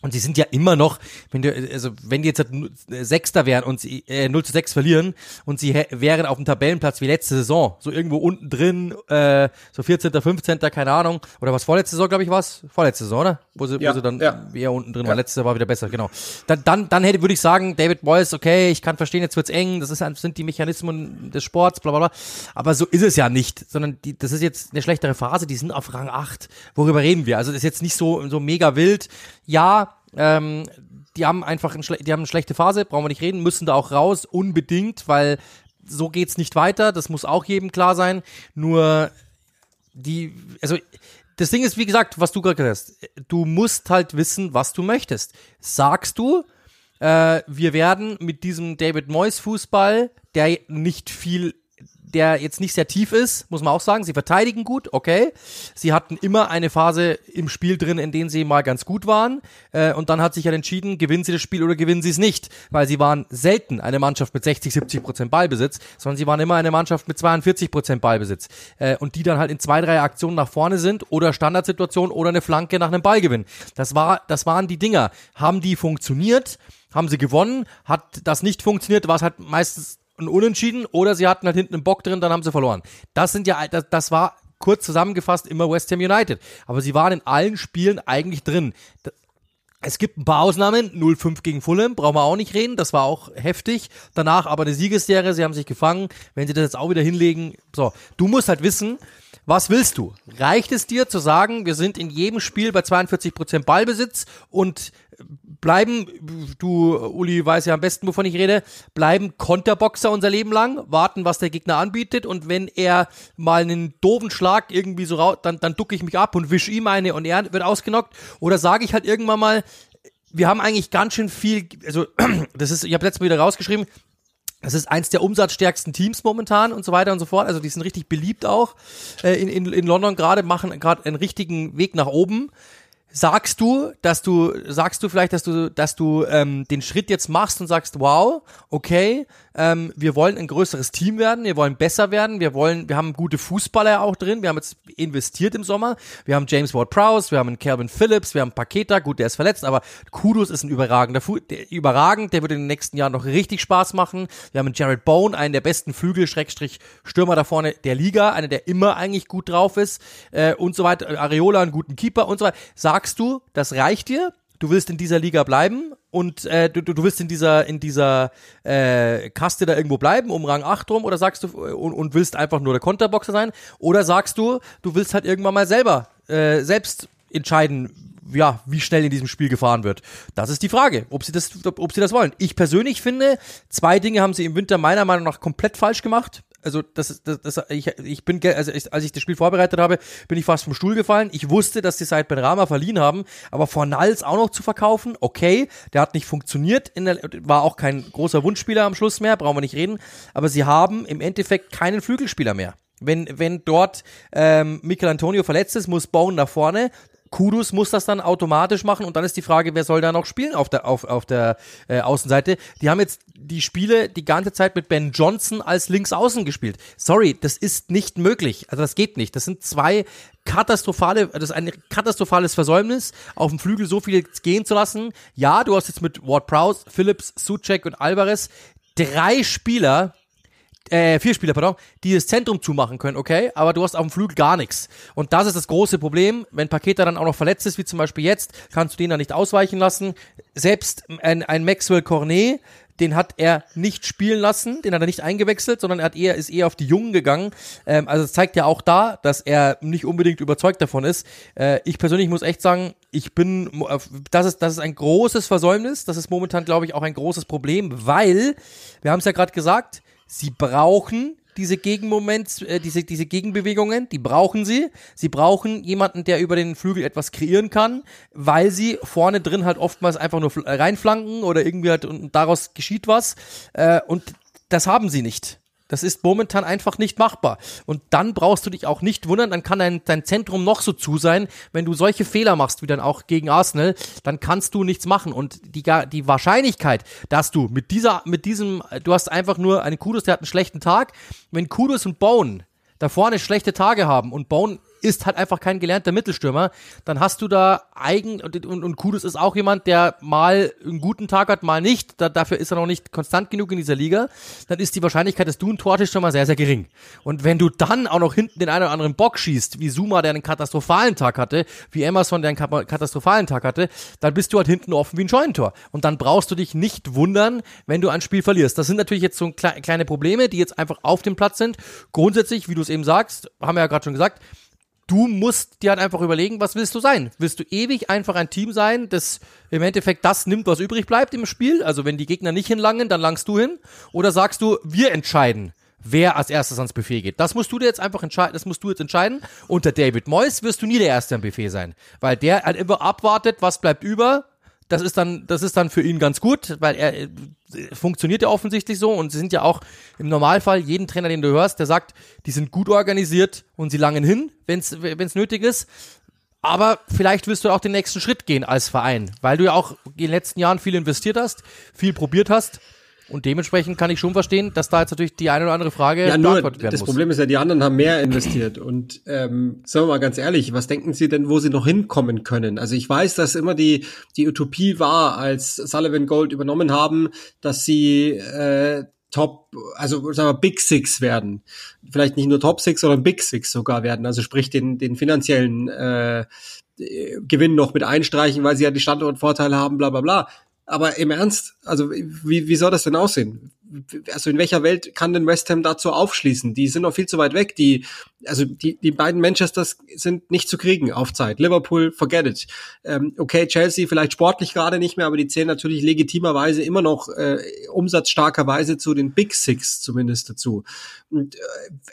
und sie sind ja immer noch, wenn du, also wenn die jetzt Sechster wären und sie äh, 0 zu 6 verlieren und sie wären auf dem Tabellenplatz wie letzte Saison, so irgendwo unten drin, äh, so 14., 15., keine Ahnung, oder was vorletzte Saison, glaube ich, was? Vorletzte Saison, oder? Wo sie, ja, wo sie dann ja. eher unten drin ja. war. Letzte war wieder besser, genau. Dann, dann, dann hätte, würde ich sagen, David Boyce, okay, ich kann verstehen, jetzt wird's eng, das ist, sind die Mechanismen des Sports, bla bla bla. Aber so ist es ja nicht, sondern die, das ist jetzt eine schlechtere Phase, die sind auf Rang 8. Worüber reden wir? Also das ist jetzt nicht so, so mega wild. Ja, ähm, die haben einfach ein die haben eine schlechte Phase, brauchen wir nicht reden, müssen da auch raus, unbedingt, weil so geht's nicht weiter, das muss auch jedem klar sein. Nur die, also das Ding ist, wie gesagt, was du gerade gesagt hast, du musst halt wissen, was du möchtest. Sagst du, äh, wir werden mit diesem David Moyes Fußball, der nicht viel der jetzt nicht sehr tief ist, muss man auch sagen. Sie verteidigen gut, okay. Sie hatten immer eine Phase im Spiel drin, in denen sie mal ganz gut waren. Äh, und dann hat sich ja entschieden, gewinnen sie das Spiel oder gewinnen sie es nicht. Weil sie waren selten eine Mannschaft mit 60, 70 Prozent Ballbesitz, sondern sie waren immer eine Mannschaft mit 42 Prozent Ballbesitz. Äh, und die dann halt in zwei, drei Aktionen nach vorne sind oder Standardsituation oder eine Flanke nach einem Ballgewinn. Das war, das waren die Dinger. Haben die funktioniert? Haben sie gewonnen? Hat das nicht funktioniert? War es halt meistens ein Unentschieden oder sie hatten halt hinten einen Bock drin, dann haben sie verloren. Das sind ja, das, das war kurz zusammengefasst immer West Ham United. Aber sie waren in allen Spielen eigentlich drin. Es gibt ein paar Ausnahmen, 0-5 gegen Fulham, brauchen wir auch nicht reden, das war auch heftig. Danach aber eine Siegesserie, sie haben sich gefangen, wenn sie das jetzt auch wieder hinlegen. So, du musst halt wissen, was willst du? Reicht es dir zu sagen, wir sind in jedem Spiel bei 42% Ballbesitz und bleiben, du, Uli, weiß ja am besten, wovon ich rede, bleiben Konterboxer unser Leben lang, warten, was der Gegner anbietet und wenn er mal einen doofen Schlag irgendwie so raus, dann, dann ducke ich mich ab und wisch ihm eine und er wird ausgenockt. Oder sage ich halt irgendwann mal, wir haben eigentlich ganz schön viel, also das ist, ich habe letztes Mal wieder rausgeschrieben, das ist eins der umsatzstärksten Teams momentan und so weiter und so fort. Also die sind richtig beliebt auch äh, in, in, in London gerade, machen gerade einen richtigen Weg nach oben. Sagst du, dass du, sagst du vielleicht, dass du, dass du ähm, den Schritt jetzt machst und sagst, wow, okay, ähm, wir wollen ein größeres Team werden, wir wollen besser werden, wir wollen, wir haben gute Fußballer auch drin, wir haben jetzt investiert im Sommer, wir haben James Ward-Prowse, wir haben einen Calvin Phillips, wir haben Paketa, gut, der ist verletzt, aber Kudos ist ein überragender, Fu der, überragend, der wird in den nächsten Jahren noch richtig Spaß machen. Wir haben einen Jared Bone, einen der besten Flügel-Stürmer da vorne der Liga, einer, der immer eigentlich gut drauf ist äh, und so weiter. Areola, einen guten Keeper und so weiter. Sagst du, das reicht dir? du willst in dieser Liga bleiben und äh, du, du willst in dieser in dieser äh, Kaste da irgendwo bleiben um Rang 8 rum oder sagst du und, und willst einfach nur der Konterboxer sein oder sagst du du willst halt irgendwann mal selber äh, selbst entscheiden ja, wie schnell in diesem Spiel gefahren wird. Das ist die Frage, ob sie das, ob sie das wollen. Ich persönlich finde, zwei Dinge haben sie im Winter meiner Meinung nach komplett falsch gemacht also das, das, das ich, ich bin, also ich, als ich das Spiel vorbereitet habe, bin ich fast vom Stuhl gefallen. Ich wusste, dass sie seit Benrama verliehen haben, aber Fornals auch noch zu verkaufen, okay, der hat nicht funktioniert, in der, war auch kein großer Wunschspieler am Schluss mehr, brauchen wir nicht reden, aber sie haben im Endeffekt keinen Flügelspieler mehr. Wenn, wenn dort ähm, Michael Antonio verletzt ist, muss Bone nach vorne. Kudus muss das dann automatisch machen und dann ist die Frage, wer soll da noch spielen auf der, auf, auf der äh, Außenseite. Die haben jetzt die Spiele die ganze Zeit mit Ben Johnson als Linksaußen gespielt. Sorry, das ist nicht möglich. Also das geht nicht. Das sind zwei katastrophale, das ist ein katastrophales Versäumnis, auf dem Flügel so viel gehen zu lassen. Ja, du hast jetzt mit Ward Prowse, Phillips, Suchek und Alvarez drei Spieler, äh, vier Spieler, pardon, die das Zentrum zumachen können, okay, aber du hast auf dem Flügel gar nichts. Und das ist das große Problem. Wenn Paketa dann auch noch verletzt ist, wie zum Beispiel jetzt, kannst du den dann nicht ausweichen lassen. Selbst ein, ein Maxwell Cornet, den hat er nicht spielen lassen, den hat er nicht eingewechselt, sondern er hat eher, ist eher auf die Jungen gegangen. Ähm, also es zeigt ja auch da, dass er nicht unbedingt überzeugt davon ist. Äh, ich persönlich muss echt sagen, ich bin, das ist, das ist ein großes Versäumnis, das ist momentan, glaube ich, auch ein großes Problem, weil, wir haben es ja gerade gesagt, sie brauchen diese Gegenmoments, äh, diese, diese Gegenbewegungen, die brauchen sie. Sie brauchen jemanden, der über den Flügel etwas kreieren kann, weil sie vorne drin halt oftmals einfach nur reinflanken oder irgendwie halt und daraus geschieht was. Äh, und das haben sie nicht. Das ist momentan einfach nicht machbar. Und dann brauchst du dich auch nicht wundern, dann kann dein, dein Zentrum noch so zu sein. Wenn du solche Fehler machst, wie dann auch gegen Arsenal, dann kannst du nichts machen. Und die, die Wahrscheinlichkeit, dass du mit dieser, mit diesem, du hast einfach nur einen Kudus, der hat einen schlechten Tag. Wenn Kudus und Bone da vorne schlechte Tage haben und Bone ist halt einfach kein gelernter Mittelstürmer, dann hast du da eigen und, und, und Kudus ist auch jemand, der mal einen guten Tag hat, mal nicht. Da, dafür ist er noch nicht konstant genug in dieser Liga. Dann ist die Wahrscheinlichkeit, dass du ein Tor schon mal sehr, sehr gering. Und wenn du dann auch noch hinten den einen oder anderen Bock schießt, wie Zuma, der einen katastrophalen Tag hatte, wie Emerson, der einen katastrophalen Tag hatte, dann bist du halt hinten offen wie ein Scheunentor. Und dann brauchst du dich nicht wundern, wenn du ein Spiel verlierst. Das sind natürlich jetzt so kleine Probleme, die jetzt einfach auf dem Platz sind. Grundsätzlich, wie du es eben sagst, haben wir ja gerade schon gesagt, du musst dir halt einfach überlegen, was willst du sein? Willst du ewig einfach ein Team sein, das im Endeffekt das nimmt, was übrig bleibt im Spiel? Also wenn die Gegner nicht hinlangen, dann langst du hin. Oder sagst du, wir entscheiden, wer als erstes ans Buffet geht? Das musst du dir jetzt einfach entscheiden, das musst du jetzt entscheiden. Unter David Moyes wirst du nie der Erste am Buffet sein. Weil der halt immer abwartet, was bleibt über, das ist dann, das ist dann für ihn ganz gut, weil er äh, funktioniert ja offensichtlich so und sie sind ja auch im Normalfall jeden Trainer, den du hörst, der sagt, die sind gut organisiert und sie langen hin, wenn es nötig ist. Aber vielleicht wirst du auch den nächsten Schritt gehen als Verein, weil du ja auch in den letzten Jahren viel investiert hast, viel probiert hast und dementsprechend kann ich schon verstehen, dass da jetzt natürlich die eine oder andere Frage ja, nur, werden das muss. Problem ist ja, die anderen haben mehr investiert. Und ähm, sagen wir mal ganz ehrlich, was denken Sie denn, wo Sie noch hinkommen können? Also ich weiß, dass immer die, die Utopie war, als Sullivan Gold übernommen haben, dass sie äh, Top, also sagen wir Big Six werden. Vielleicht nicht nur Top Six, sondern Big Six sogar werden. Also sprich den, den finanziellen äh, Gewinn noch mit einstreichen, weil sie ja die Standortvorteile haben, bla bla bla. Aber im Ernst, also wie, wie soll das denn aussehen? Also in welcher Welt kann denn West Ham dazu aufschließen? Die sind noch viel zu weit weg. Die, also die, die beiden Manchesters sind nicht zu kriegen auf Zeit. Liverpool, forget it. Ähm, okay, Chelsea vielleicht sportlich gerade nicht mehr, aber die zählen natürlich legitimerweise immer noch äh, umsatzstarkerweise zu den Big Six zumindest dazu. Und, äh,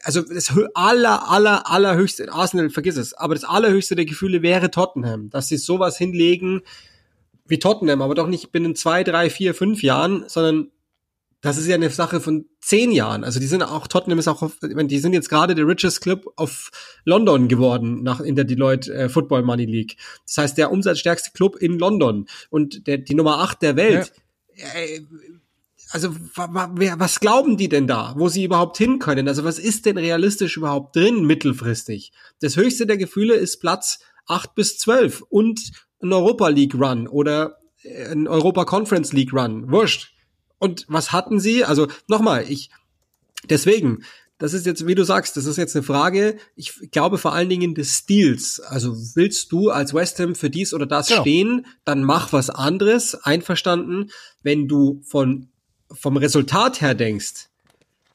also das aller, aller, allerhöchste, Arsenal, vergiss es, aber das allerhöchste der Gefühle wäre Tottenham, dass sie sowas hinlegen, wie Tottenham, aber doch nicht binnen zwei, drei, vier, fünf Jahren, sondern das ist ja eine Sache von zehn Jahren. Also die sind auch, Tottenham ist auch, auf, die sind jetzt gerade der richest Club of London geworden nach in der Deloitte äh, Football Money League. Das heißt, der umsatzstärkste Club in London und der, die Nummer acht der Welt. Ja. Äh, also was glauben die denn da, wo sie überhaupt hin können? Also was ist denn realistisch überhaupt drin mittelfristig? Das höchste der Gefühle ist Platz acht bis zwölf und ein Europa League Run oder äh, ein Europa Conference League Run. Wurscht. Und was hatten sie? Also nochmal, ich deswegen, das ist jetzt, wie du sagst, das ist jetzt eine Frage. Ich glaube vor allen Dingen des Stils. Also willst du als West Ham für dies oder das genau. stehen, dann mach was anderes, einverstanden. Wenn du von vom Resultat her denkst,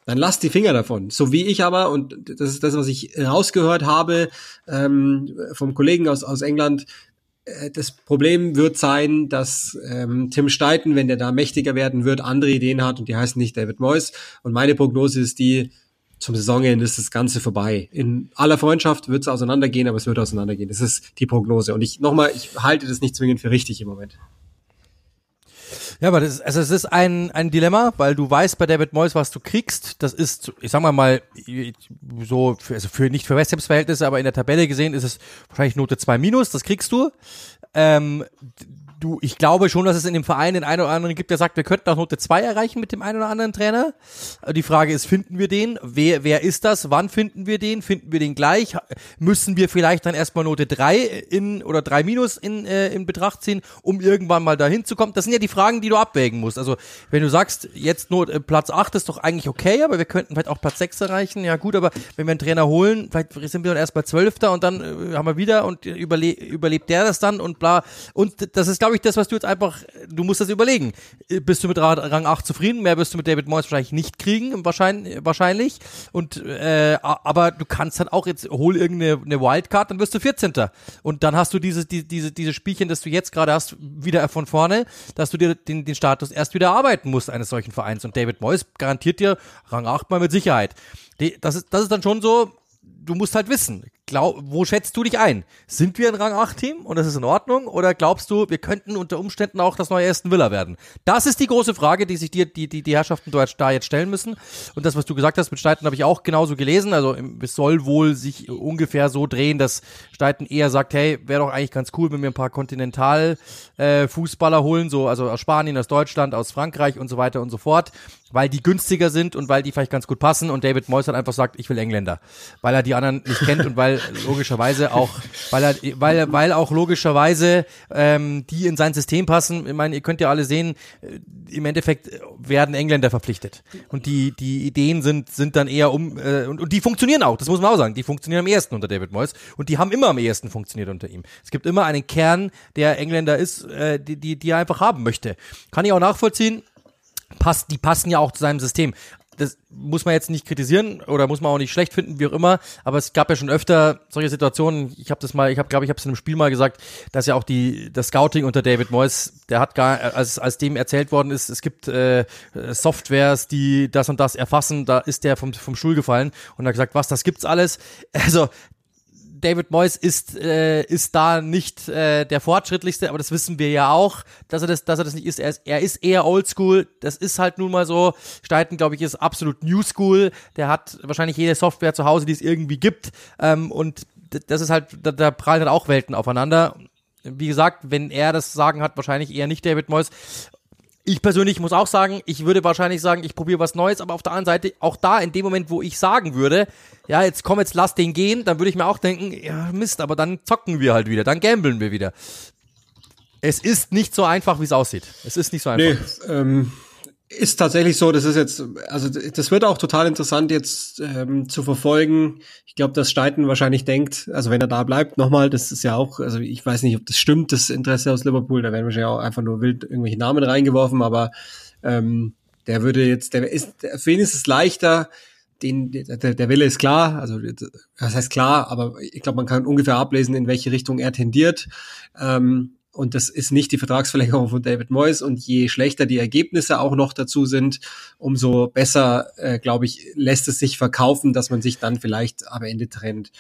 dann lass die Finger davon. So wie ich aber, und das ist das, was ich rausgehört habe ähm, vom Kollegen aus, aus England, das Problem wird sein, dass ähm, Tim Steiten, wenn der da mächtiger werden wird, andere Ideen hat und die heißen nicht David Moyes. Und meine Prognose ist die, zum Saisonende ist das Ganze vorbei. In aller Freundschaft wird es auseinandergehen, aber es wird auseinandergehen. Das ist die Prognose. Und ich nochmal, ich halte das nicht zwingend für richtig im Moment. Ja, aber das ist, also es ist ein, ein Dilemma, weil du weißt bei David Moyes, was du kriegst. Das ist, ich sag mal mal, so, für, also für nicht für West Hams Verhältnisse, aber in der Tabelle gesehen ist es wahrscheinlich Note 2 minus, das kriegst du. Ähm, du, ich glaube schon, dass es in dem Verein den einen oder anderen gibt, der sagt, wir könnten auch Note 2 erreichen mit dem einen oder anderen Trainer. Die Frage ist, finden wir den? Wer, wer ist das? Wann finden wir den? Finden wir den gleich? Müssen wir vielleicht dann erstmal Note 3 in oder 3 minus in, äh, in Betracht ziehen, um irgendwann mal dahin zu kommen? Das sind ja die Fragen, die du abwägen musst. Also, wenn du sagst, jetzt nur äh, Platz 8 ist doch eigentlich okay, aber wir könnten vielleicht auch Platz 6 erreichen. Ja gut, aber wenn wir einen Trainer holen, vielleicht sind wir dann erst bei 12. und dann äh, haben wir wieder und überle überlebt der das dann und bla. Und das ist, glaube ich, das, was du jetzt einfach, du musst das überlegen. Bist du mit Rang 8 zufrieden? Mehr wirst du mit David Moyes wahrscheinlich nicht kriegen, wahrscheinlich. wahrscheinlich. Und äh, aber du kannst dann auch jetzt, hol irgendeine eine Wildcard, dann wirst du 14. Und dann hast du dieses, die, diese, diese Spielchen, das du jetzt gerade hast, wieder von vorne, dass du dir den, den Status erst wieder arbeiten musst eines solchen Vereins. Und David Moyes garantiert dir Rang 8 mal mit Sicherheit. Die, das, ist, das ist dann schon so, du musst halt wissen, glaub, wo schätzt du dich ein? Sind wir ein Rang 8 Team und das ist in Ordnung? Oder glaubst du, wir könnten unter Umständen auch das neue Aston Villa werden? Das ist die große Frage, die sich dir, die, die, die Herrschaften da jetzt stellen müssen. Und das, was du gesagt hast mit Steiten, habe ich auch genauso gelesen. Also es soll wohl sich ungefähr so drehen, dass Steiten eher sagt, hey, wäre doch eigentlich ganz cool, wenn wir ein paar Kontinental-Fußballer holen, so also aus Spanien, aus Deutschland, aus Frankreich und so weiter und so fort weil die günstiger sind und weil die vielleicht ganz gut passen und David Moyes hat einfach sagt, ich will Engländer, weil er die anderen nicht kennt und weil logischerweise auch, weil er, weil, weil auch logischerweise ähm, die in sein System passen. Ich meine, ihr könnt ja alle sehen, äh, im Endeffekt werden Engländer verpflichtet und die die Ideen sind sind dann eher um äh, und, und die funktionieren auch. Das muss man auch sagen. Die funktionieren am ehesten unter David Moyes und die haben immer am ehesten funktioniert unter ihm. Es gibt immer einen Kern, der Engländer ist, äh, die die die er einfach haben möchte. Kann ich auch nachvollziehen passt, die passen ja auch zu seinem System. Das muss man jetzt nicht kritisieren oder muss man auch nicht schlecht finden, wie auch immer. Aber es gab ja schon öfter solche Situationen. Ich habe das mal, ich habe, glaube ich, habe es in einem Spiel mal gesagt, dass ja auch die das Scouting unter David Moyes, der hat gar, als als dem erzählt worden ist, es gibt äh, Softwares, die das und das erfassen. Da ist der vom vom Stuhl gefallen und hat gesagt, was, das gibt's alles. Also David Moyes ist, äh, ist da nicht äh, der fortschrittlichste, aber das wissen wir ja auch, dass er das, dass er das nicht ist. Er ist, er ist eher oldschool. Das ist halt nun mal so. Steiten, glaube ich, ist absolut new school. Der hat wahrscheinlich jede Software zu Hause, die es irgendwie gibt. Ähm, und das ist halt, da, da prallen halt auch Welten aufeinander. Wie gesagt, wenn er das Sagen hat, wahrscheinlich eher nicht David Moyes. Ich persönlich muss auch sagen, ich würde wahrscheinlich sagen, ich probiere was Neues, aber auf der anderen Seite, auch da, in dem Moment, wo ich sagen würde, ja, jetzt komm, jetzt lass den gehen, dann würde ich mir auch denken, ja, Mist, aber dann zocken wir halt wieder, dann gambeln wir wieder. Es ist nicht so einfach, wie es aussieht. Es ist nicht so einfach. Nee, ähm, ist tatsächlich so, das ist jetzt, also das wird auch total interessant jetzt ähm, zu verfolgen. Ich glaube, dass Steiten wahrscheinlich denkt, also wenn er da bleibt, nochmal, das ist ja auch, also ich weiß nicht, ob das stimmt, das Interesse aus Liverpool, da werden wahrscheinlich auch einfach nur wild irgendwelche Namen reingeworfen, aber ähm, der würde jetzt, der ist, für ihn ist es leichter, den, der, der Wille ist klar, also das heißt klar, aber ich glaube, man kann ungefähr ablesen, in welche Richtung er tendiert. Ähm, und das ist nicht die Vertragsverlängerung von David Moyes. Und je schlechter die Ergebnisse auch noch dazu sind, umso besser, äh, glaube ich, lässt es sich verkaufen, dass man sich dann vielleicht am Ende trennt.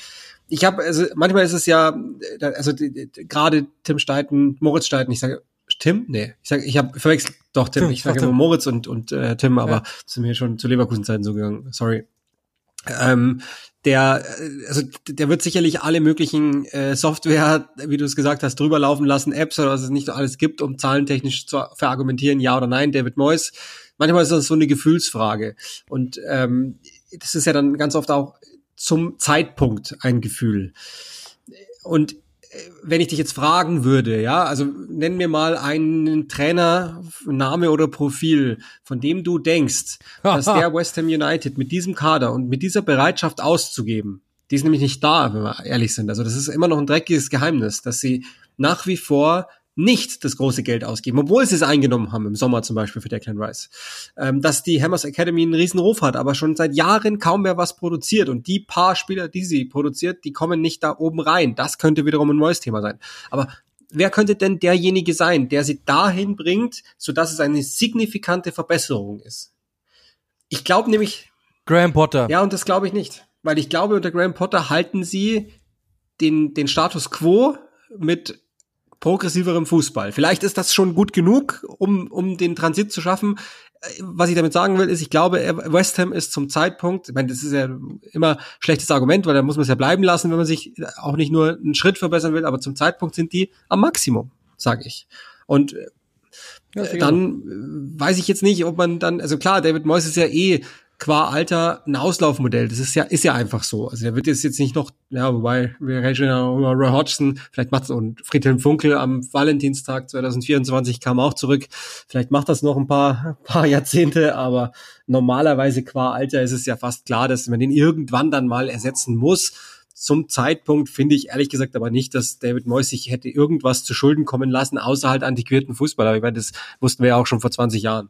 Ich habe, also manchmal ist es ja, äh, also gerade Tim Steiten, Moritz Steiten, ich sage Tim? Nee, ich sage, ich habe verwechselt, doch Tim, Tim ich sage immer Moritz und, und äh, Tim, aber ja. sind mir schon zu Leverkusen-Zeiten so gegangen, sorry. Ähm, der, äh, also der wird sicherlich alle möglichen äh, Software, wie du es gesagt hast, drüber laufen lassen, Apps oder was es nicht alles gibt, um zahlentechnisch zu verargumentieren, ja oder nein, David Moyes. Manchmal ist das so eine Gefühlsfrage. Und ähm, das ist ja dann ganz oft auch zum Zeitpunkt ein Gefühl. Und wenn ich dich jetzt fragen würde, ja, also nenn mir mal einen Trainer, Name oder Profil, von dem du denkst, dass der West Ham United mit diesem Kader und mit dieser Bereitschaft auszugeben, die ist nämlich nicht da, wenn wir ehrlich sind. Also das ist immer noch ein dreckiges Geheimnis, dass sie nach wie vor nicht das große Geld ausgeben, obwohl sie es eingenommen haben im Sommer zum Beispiel für Declan Rice. Ähm, dass die Hammers Academy einen riesen Ruf hat, aber schon seit Jahren kaum mehr was produziert und die paar Spieler, die sie produziert, die kommen nicht da oben rein. Das könnte wiederum ein neues Thema sein. Aber wer könnte denn derjenige sein, der sie dahin bringt, sodass es eine signifikante Verbesserung ist? Ich glaube nämlich. Graham Potter. Ja, und das glaube ich nicht. Weil ich glaube, unter Graham Potter halten sie den, den Status quo mit progressiverem Fußball. Vielleicht ist das schon gut genug, um, um den Transit zu schaffen. Was ich damit sagen will, ist, ich glaube, West Ham ist zum Zeitpunkt, ich meine, das ist ja immer schlechtes Argument, weil da muss man es ja bleiben lassen, wenn man sich auch nicht nur einen Schritt verbessern will, aber zum Zeitpunkt sind die am Maximum, sage ich. Und ja, dann äh, weiß ich jetzt nicht, ob man dann, also klar, David Moyes ist ja eh qua Alter ein Auslaufmodell. Das ist ja, ist ja einfach so. Also der wird jetzt jetzt nicht noch, ja, wobei wir reden ja über Roy Hodgson, vielleicht macht es und Friedhelm Funkel am Valentinstag 2024 kam auch zurück. Vielleicht macht das noch ein paar, paar Jahrzehnte, aber normalerweise qua Alter ist es ja fast klar, dass man den irgendwann dann mal ersetzen muss. Zum Zeitpunkt finde ich ehrlich gesagt aber nicht, dass David Moyes sich hätte irgendwas zu Schulden kommen lassen, außer halt antiquierten Fußballer. Ich meine, das wussten wir ja auch schon vor 20 Jahren.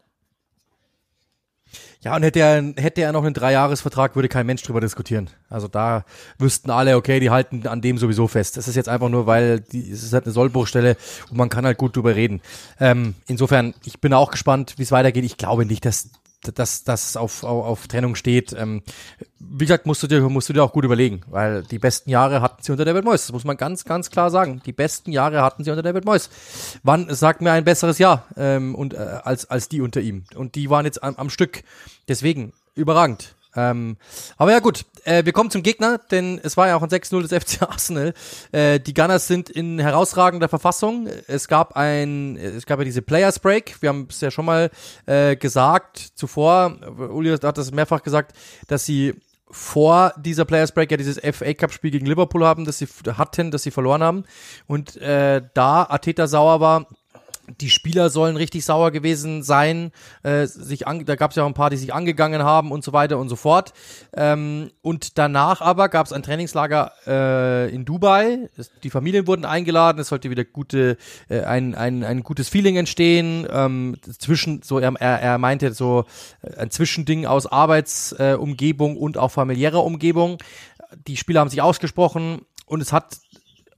Ja, und hätte er, hätte er noch einen Dreijahresvertrag, würde kein Mensch drüber diskutieren. Also da wüssten alle, okay, die halten an dem sowieso fest. Das ist jetzt einfach nur, weil die, es ist halt eine Sollbruchstelle und man kann halt gut drüber reden. Ähm, insofern, ich bin auch gespannt, wie es weitergeht. Ich glaube nicht, dass dass das auf, auf, auf Trennung steht. Ähm, wie gesagt, musst du dir musst du dir auch gut überlegen, weil die besten Jahre hatten sie unter David Moyes. Das muss man ganz ganz klar sagen. Die besten Jahre hatten sie unter David Moyes. Wann sagt mir ein besseres Jahr ähm, und äh, als als die unter ihm? Und die waren jetzt am, am Stück. Deswegen überragend. Ähm, aber ja gut, äh, wir kommen zum Gegner, denn es war ja auch ein 6-0 des FC Arsenal. Äh, die Gunners sind in herausragender Verfassung. Es gab ein, es gab ja diese Players Break. Wir haben es ja schon mal äh, gesagt zuvor. Uli hat das mehrfach gesagt, dass sie vor dieser Players Break ja dieses FA Cup Spiel gegen Liverpool haben, dass sie hatten, dass sie verloren haben. Und äh, da Ateta sauer war, die Spieler sollen richtig sauer gewesen sein. Äh, sich an, da gab es ja auch ein paar, die sich angegangen haben und so weiter und so fort. Ähm, und danach aber gab es ein Trainingslager äh, in Dubai. die Familien wurden eingeladen. Es sollte wieder gute, äh, ein, ein, ein gutes Feeling entstehen. Ähm, zwischen, so er, er meinte so äh, ein Zwischending aus Arbeitsumgebung äh, und auch familiärer Umgebung. Die Spieler haben sich ausgesprochen und es hat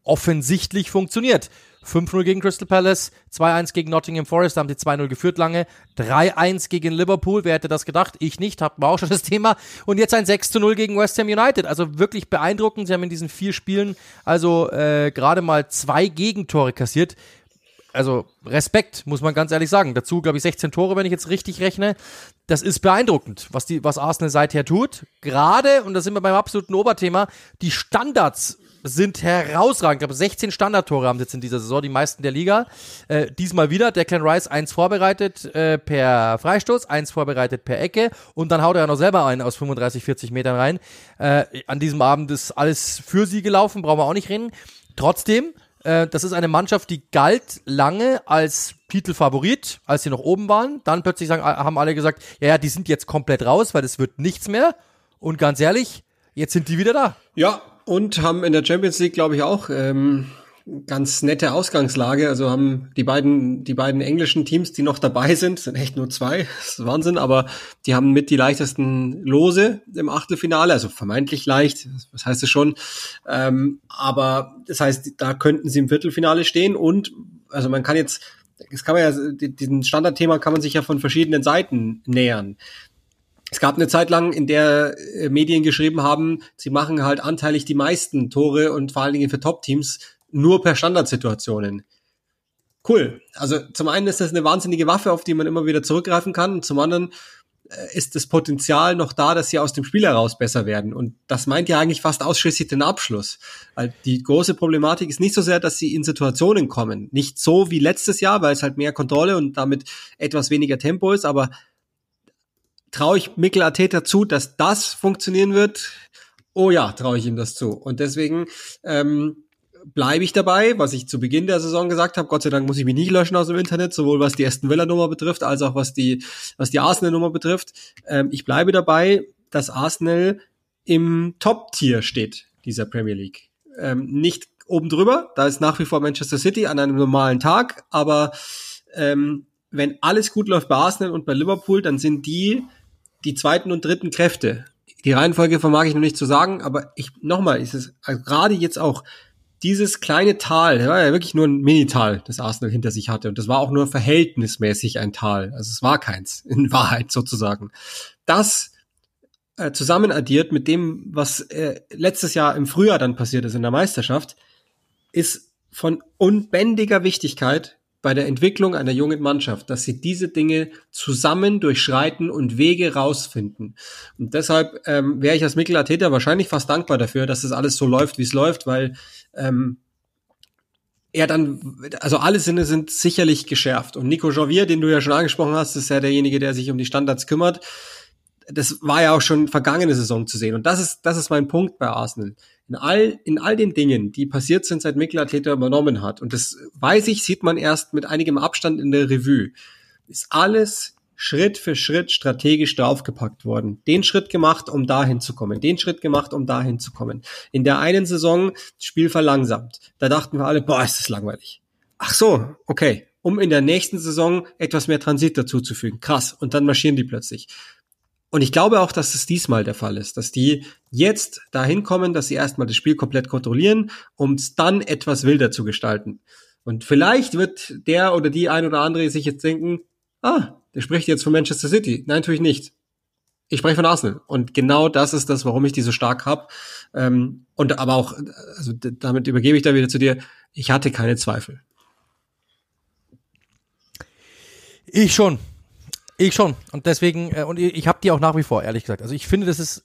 offensichtlich funktioniert. 5-0 gegen Crystal Palace, 2-1 gegen Nottingham Forest, da haben sie 2-0 geführt lange, 3-1 gegen Liverpool, wer hätte das gedacht? Ich nicht, hatten wir auch schon das Thema. Und jetzt ein 6-0 gegen West Ham United, also wirklich beeindruckend. Sie haben in diesen vier Spielen also äh, gerade mal zwei Gegentore kassiert. Also Respekt, muss man ganz ehrlich sagen. Dazu, glaube ich, 16 Tore, wenn ich jetzt richtig rechne. Das ist beeindruckend, was, die, was Arsenal seither tut. Gerade, und da sind wir beim absoluten Oberthema, die Standards sind herausragend. Ich glaube, 16 Standardtore haben sie jetzt in dieser Saison, die meisten der Liga. Äh, diesmal wieder Declan Rice eins vorbereitet äh, per Freistoß, eins vorbereitet per Ecke und dann haut er noch selber einen aus 35, 40 Metern rein. Äh, an diesem Abend ist alles für sie gelaufen, brauchen wir auch nicht reden. Trotzdem, äh, das ist eine Mannschaft, die galt lange als Titelfavorit, als sie noch oben waren. Dann plötzlich sagen, haben alle gesagt, ja, ja, die sind jetzt komplett raus, weil es wird nichts mehr. Und ganz ehrlich, jetzt sind die wieder da. Ja, und haben in der Champions League, glaube ich, auch ähm, ganz nette Ausgangslage. Also haben die beiden, die beiden englischen Teams, die noch dabei sind, sind echt nur zwei, das ist Wahnsinn, aber die haben mit die leichtesten Lose im Achtelfinale, also vermeintlich leicht, was heißt es schon. Ähm, aber das heißt, da könnten sie im Viertelfinale stehen. Und also man kann jetzt, das kann man ja, diesen Standardthema kann man sich ja von verschiedenen Seiten nähern es gab eine Zeit lang, in der äh, Medien geschrieben haben, sie machen halt anteilig die meisten Tore und vor allen Dingen für Top-Teams nur per Standardsituationen. Cool. Also zum einen ist das eine wahnsinnige Waffe, auf die man immer wieder zurückgreifen kann. Und zum anderen äh, ist das Potenzial noch da, dass sie aus dem Spiel heraus besser werden. Und das meint ja eigentlich fast ausschließlich den Abschluss. Weil die große Problematik ist nicht so sehr, dass sie in Situationen kommen. Nicht so wie letztes Jahr, weil es halt mehr Kontrolle und damit etwas weniger Tempo ist, aber traue ich Mikkel Arteta zu, dass das funktionieren wird? Oh ja, traue ich ihm das zu. Und deswegen ähm, bleibe ich dabei, was ich zu Beginn der Saison gesagt habe. Gott sei Dank muss ich mich nicht löschen aus dem Internet, sowohl was die Aston Villa Nummer betrifft, als auch was die was die Arsenal Nummer betrifft. Ähm, ich bleibe dabei, dass Arsenal im Top-Tier steht dieser Premier League. Ähm, nicht oben drüber, da ist nach wie vor Manchester City an einem normalen Tag, aber ähm, wenn alles gut läuft bei Arsenal und bei Liverpool, dann sind die die zweiten und dritten Kräfte. Die Reihenfolge vermag ich noch nicht zu sagen, aber ich nochmal, ist es also gerade jetzt auch dieses kleine Tal, war ja wirklich nur ein Minital, das Arsenal hinter sich hatte. Und das war auch nur verhältnismäßig ein Tal. Also es war keins, in Wahrheit sozusagen. Das äh, zusammen addiert mit dem, was äh, letztes Jahr im Frühjahr dann passiert ist in der Meisterschaft, ist von unbändiger Wichtigkeit bei der Entwicklung einer jungen Mannschaft, dass sie diese Dinge zusammen durchschreiten und Wege rausfinden. Und deshalb ähm, wäre ich als Mikkel Arteta wahrscheinlich fast dankbar dafür, dass das alles so läuft, wie es läuft, weil ähm, er dann, also alle Sinne sind sicherlich geschärft. Und Nico Janvier, den du ja schon angesprochen hast, ist ja derjenige, der sich um die Standards kümmert. Das war ja auch schon vergangene Saison zu sehen. Und das ist, das ist mein Punkt bei Arsenal. In all, in all den Dingen, die passiert sind, seit Mikel übernommen hat. Und das weiß ich, sieht man erst mit einigem Abstand in der Revue. Ist alles Schritt für Schritt strategisch draufgepackt worden. Den Schritt gemacht, um dahin zu kommen. Den Schritt gemacht, um dahin zu kommen. In der einen Saison Spiel verlangsamt. Da dachten wir alle, boah, ist das langweilig. Ach so, okay. Um in der nächsten Saison etwas mehr Transit dazuzufügen. Krass. Und dann marschieren die plötzlich. Und ich glaube auch, dass es diesmal der Fall ist, dass die jetzt dahin kommen, dass sie erstmal das Spiel komplett kontrollieren, um es dann etwas wilder zu gestalten. Und vielleicht wird der oder die ein oder andere sich jetzt denken, ah, der spricht jetzt von Manchester City. Nein, natürlich nicht. Ich spreche von Arsenal. Und genau das ist das, warum ich die so stark habe. Ähm, und aber auch, also damit übergebe ich da wieder zu dir, ich hatte keine Zweifel. Ich schon. Ich schon. Und deswegen, äh, und ich habe die auch nach wie vor, ehrlich gesagt. Also ich finde, das ist,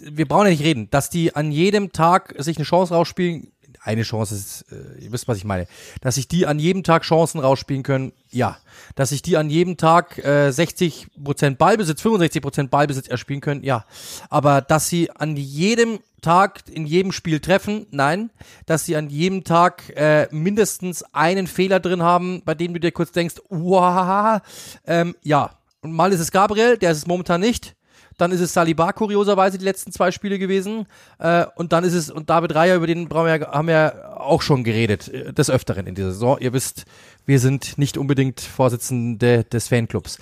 wir brauchen ja nicht reden, dass die an jedem Tag sich eine Chance rausspielen, eine Chance ist, äh, ihr wisst, was ich meine, dass sich die an jedem Tag Chancen rausspielen können, ja. Dass sich die an jedem Tag äh, 60% Ballbesitz, 65% Ballbesitz erspielen können, ja. Aber dass sie an jedem Tag in jedem Spiel treffen, nein. Dass sie an jedem Tag äh, mindestens einen Fehler drin haben, bei dem du dir kurz denkst, wow, ähm, ja. Und mal ist es Gabriel, der ist es momentan nicht. Dann ist es Saliba kurioserweise die letzten zwei Spiele gewesen. Äh, und dann ist es, und David Reier, über den brauchen wir, haben wir auch schon geredet, äh, des Öfteren in dieser Saison. Ihr wisst, wir sind nicht unbedingt Vorsitzende des Fanclubs.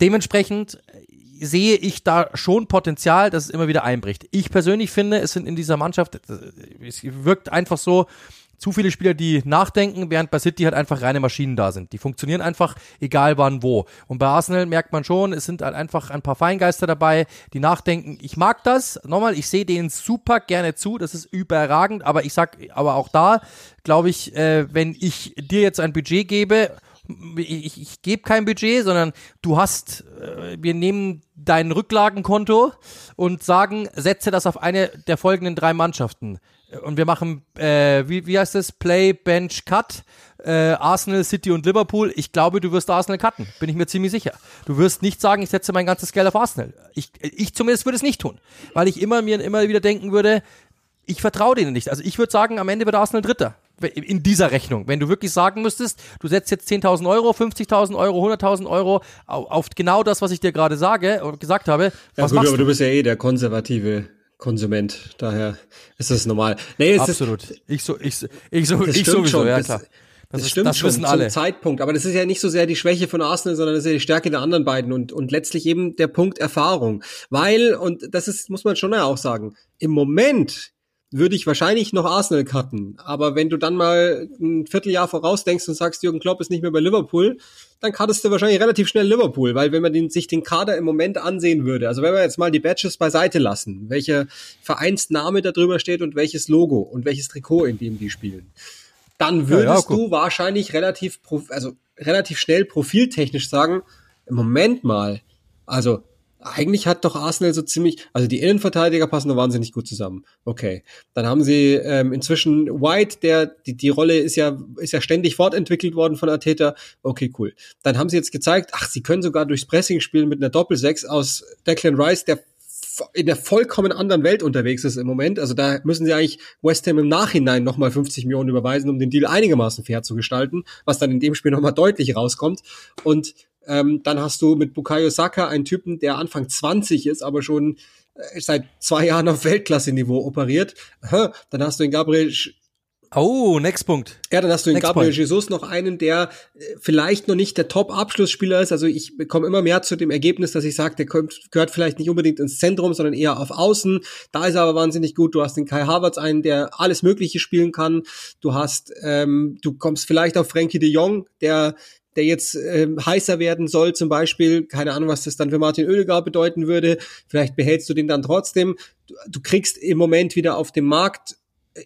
Dementsprechend sehe ich da schon Potenzial, dass es immer wieder einbricht. Ich persönlich finde, es sind in dieser Mannschaft, äh, es wirkt einfach so, zu viele Spieler, die nachdenken, während bei City halt einfach reine Maschinen da sind. Die funktionieren einfach, egal wann, wo. Und bei Arsenal merkt man schon, es sind halt einfach ein paar Feingeister dabei, die nachdenken. Ich mag das. Nochmal, ich sehe denen super gerne zu. Das ist überragend. Aber ich sag, aber auch da, glaube ich, äh, wenn ich dir jetzt ein Budget gebe, ich, ich gebe kein Budget, sondern du hast, äh, wir nehmen dein Rücklagenkonto und sagen, setze das auf eine der folgenden drei Mannschaften und wir machen, äh, wie, wie heißt das? Play, Bench, Cut. Äh, Arsenal, City und Liverpool. Ich glaube, du wirst Arsenal cutten. Bin ich mir ziemlich sicher. Du wirst nicht sagen, ich setze mein ganzes Geld auf Arsenal. Ich, ich zumindest würde es nicht tun. Weil ich immer mir immer wieder denken würde, ich vertraue denen nicht. Also ich würde sagen, am Ende wird Arsenal Dritter. In dieser Rechnung. Wenn du wirklich sagen müsstest, du setzt jetzt 10.000 Euro, 50.000 Euro, 100.000 Euro auf, genau das, was ich dir gerade sage, gesagt habe. Ja, was gut, aber du? du bist ja eh der konservative Konsument. Daher ist das normal. Nee, Absolut. Ist, ich so, ich, ich so, ich sowieso, schon. ja klar. Das, das ist, stimmt das schon alle. zum Zeitpunkt. Aber das ist ja nicht so sehr die Schwäche von Arsenal, sondern das ist ja die Stärke der anderen beiden und, und letztlich eben der Punkt Erfahrung. Weil, und das ist, muss man schon auch sagen, im Moment würde ich wahrscheinlich noch Arsenal cutten. Aber wenn du dann mal ein Vierteljahr vorausdenkst und sagst, Jürgen Klopp ist nicht mehr bei Liverpool, dann cuttest du wahrscheinlich relativ schnell Liverpool, weil wenn man den, sich den Kader im Moment ansehen würde, also wenn wir jetzt mal die Badges beiseite lassen, welcher Vereinsname da drüber steht und welches Logo und welches Trikot, in dem die spielen, dann würdest ja, ja, du wahrscheinlich relativ, also relativ schnell profiltechnisch sagen, im Moment mal, also eigentlich hat doch Arsenal so ziemlich, also die Innenverteidiger passen da wahnsinnig gut zusammen. Okay, dann haben sie ähm, inzwischen White, der die, die Rolle ist ja ist ja ständig fortentwickelt worden von Arteta. Okay, cool. Dann haben sie jetzt gezeigt, ach, sie können sogar durchs Pressing spielen mit einer Doppelsechs aus Declan Rice, der in der vollkommen anderen Welt unterwegs ist im Moment. Also da müssen sie eigentlich West Ham im Nachhinein nochmal 50 Millionen überweisen, um den Deal einigermaßen fair zu gestalten, was dann in dem Spiel nochmal deutlich rauskommt. Und ähm, dann hast du mit Bukayo Saka einen Typen, der Anfang 20 ist, aber schon äh, seit zwei Jahren auf Weltklasse-Niveau operiert. Dann hast du in Gabriel Oh, next Punkt. Ja, dann hast du in next Gabriel point. Jesus noch einen, der äh, vielleicht noch nicht der Top-Abschlussspieler ist. Also ich komme immer mehr zu dem Ergebnis, dass ich sage, der gehört vielleicht nicht unbedingt ins Zentrum, sondern eher auf Außen. Da ist er aber wahnsinnig gut. Du hast den Kai Havertz einen, der alles Mögliche spielen kann. Du hast, ähm, du kommst vielleicht auf Frankie de Jong, der der jetzt äh, heißer werden soll, zum Beispiel, keine Ahnung, was das dann für Martin Oedegaard bedeuten würde, vielleicht behältst du den dann trotzdem. Du, du kriegst im Moment wieder auf dem Markt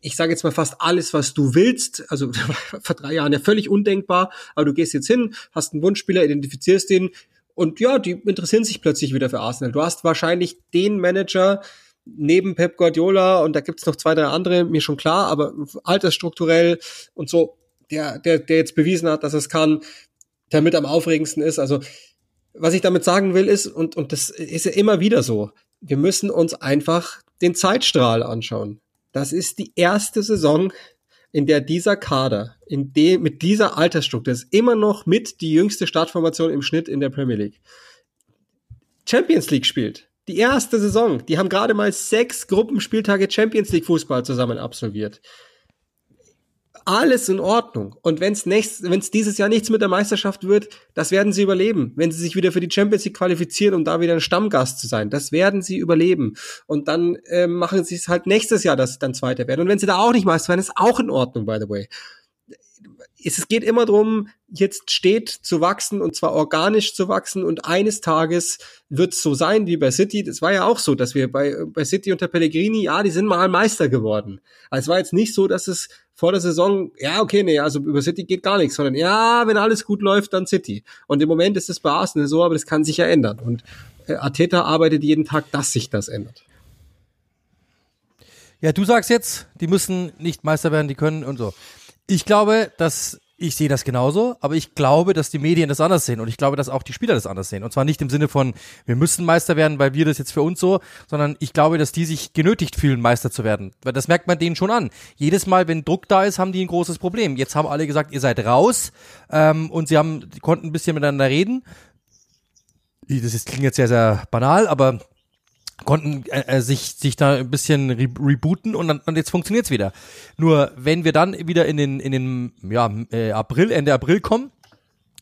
ich sage jetzt mal fast alles, was du willst. Also vor drei Jahren ja völlig undenkbar, aber du gehst jetzt hin, hast einen Wunschspieler, identifizierst den und ja, die interessieren sich plötzlich wieder für Arsenal. Du hast wahrscheinlich den Manager neben Pep Guardiola und da gibt's noch zwei, drei andere, mir schon klar, aber altersstrukturell und so der, der, der jetzt bewiesen hat, dass es kann, der mit am aufregendsten ist. Also, was ich damit sagen will, ist, und, und das ist ja immer wieder so, wir müssen uns einfach den Zeitstrahl anschauen. Das ist die erste Saison, in der dieser Kader, in dem, mit dieser Altersstruktur, ist immer noch mit die jüngste Startformation im Schnitt in der Premier League, Champions League spielt. Die erste Saison. Die haben gerade mal sechs Gruppenspieltage Champions League Fußball zusammen absolviert alles in Ordnung. Und wenn es dieses Jahr nichts mit der Meisterschaft wird, das werden sie überleben. Wenn sie sich wieder für die Champions League qualifizieren, um da wieder ein Stammgast zu sein, das werden sie überleben. Und dann äh, machen sie es halt nächstes Jahr, dass sie dann Zweiter werden. Und wenn sie da auch nicht Meister werden, ist auch in Ordnung, by the way es geht immer darum, jetzt steht zu wachsen und zwar organisch zu wachsen und eines Tages wird es so sein wie bei City. Das war ja auch so, dass wir bei, bei City unter Pellegrini, ja, die sind mal Meister geworden. Also es war jetzt nicht so, dass es vor der Saison, ja, okay, nee, also über City geht gar nichts, sondern ja, wenn alles gut läuft, dann City. Und im Moment ist es bei Arsenal so, aber das kann sich ja ändern. Und äh, Arteta arbeitet jeden Tag, dass sich das ändert. Ja, du sagst jetzt, die müssen nicht Meister werden, die können und so. Ich glaube, dass ich sehe das genauso, aber ich glaube, dass die Medien das anders sehen und ich glaube, dass auch die Spieler das anders sehen. Und zwar nicht im Sinne von, wir müssen Meister werden, weil wir das jetzt für uns so, sondern ich glaube, dass die sich genötigt fühlen, Meister zu werden. Weil das merkt man denen schon an. Jedes Mal, wenn Druck da ist, haben die ein großes Problem. Jetzt haben alle gesagt, ihr seid raus ähm, und sie haben, konnten ein bisschen miteinander reden. Das ist, klingt jetzt sehr, sehr banal, aber konnten äh, äh, sich sich da ein bisschen re rebooten und dann und jetzt funktioniert's wieder. Nur wenn wir dann wieder in den in den ja äh, April Ende April kommen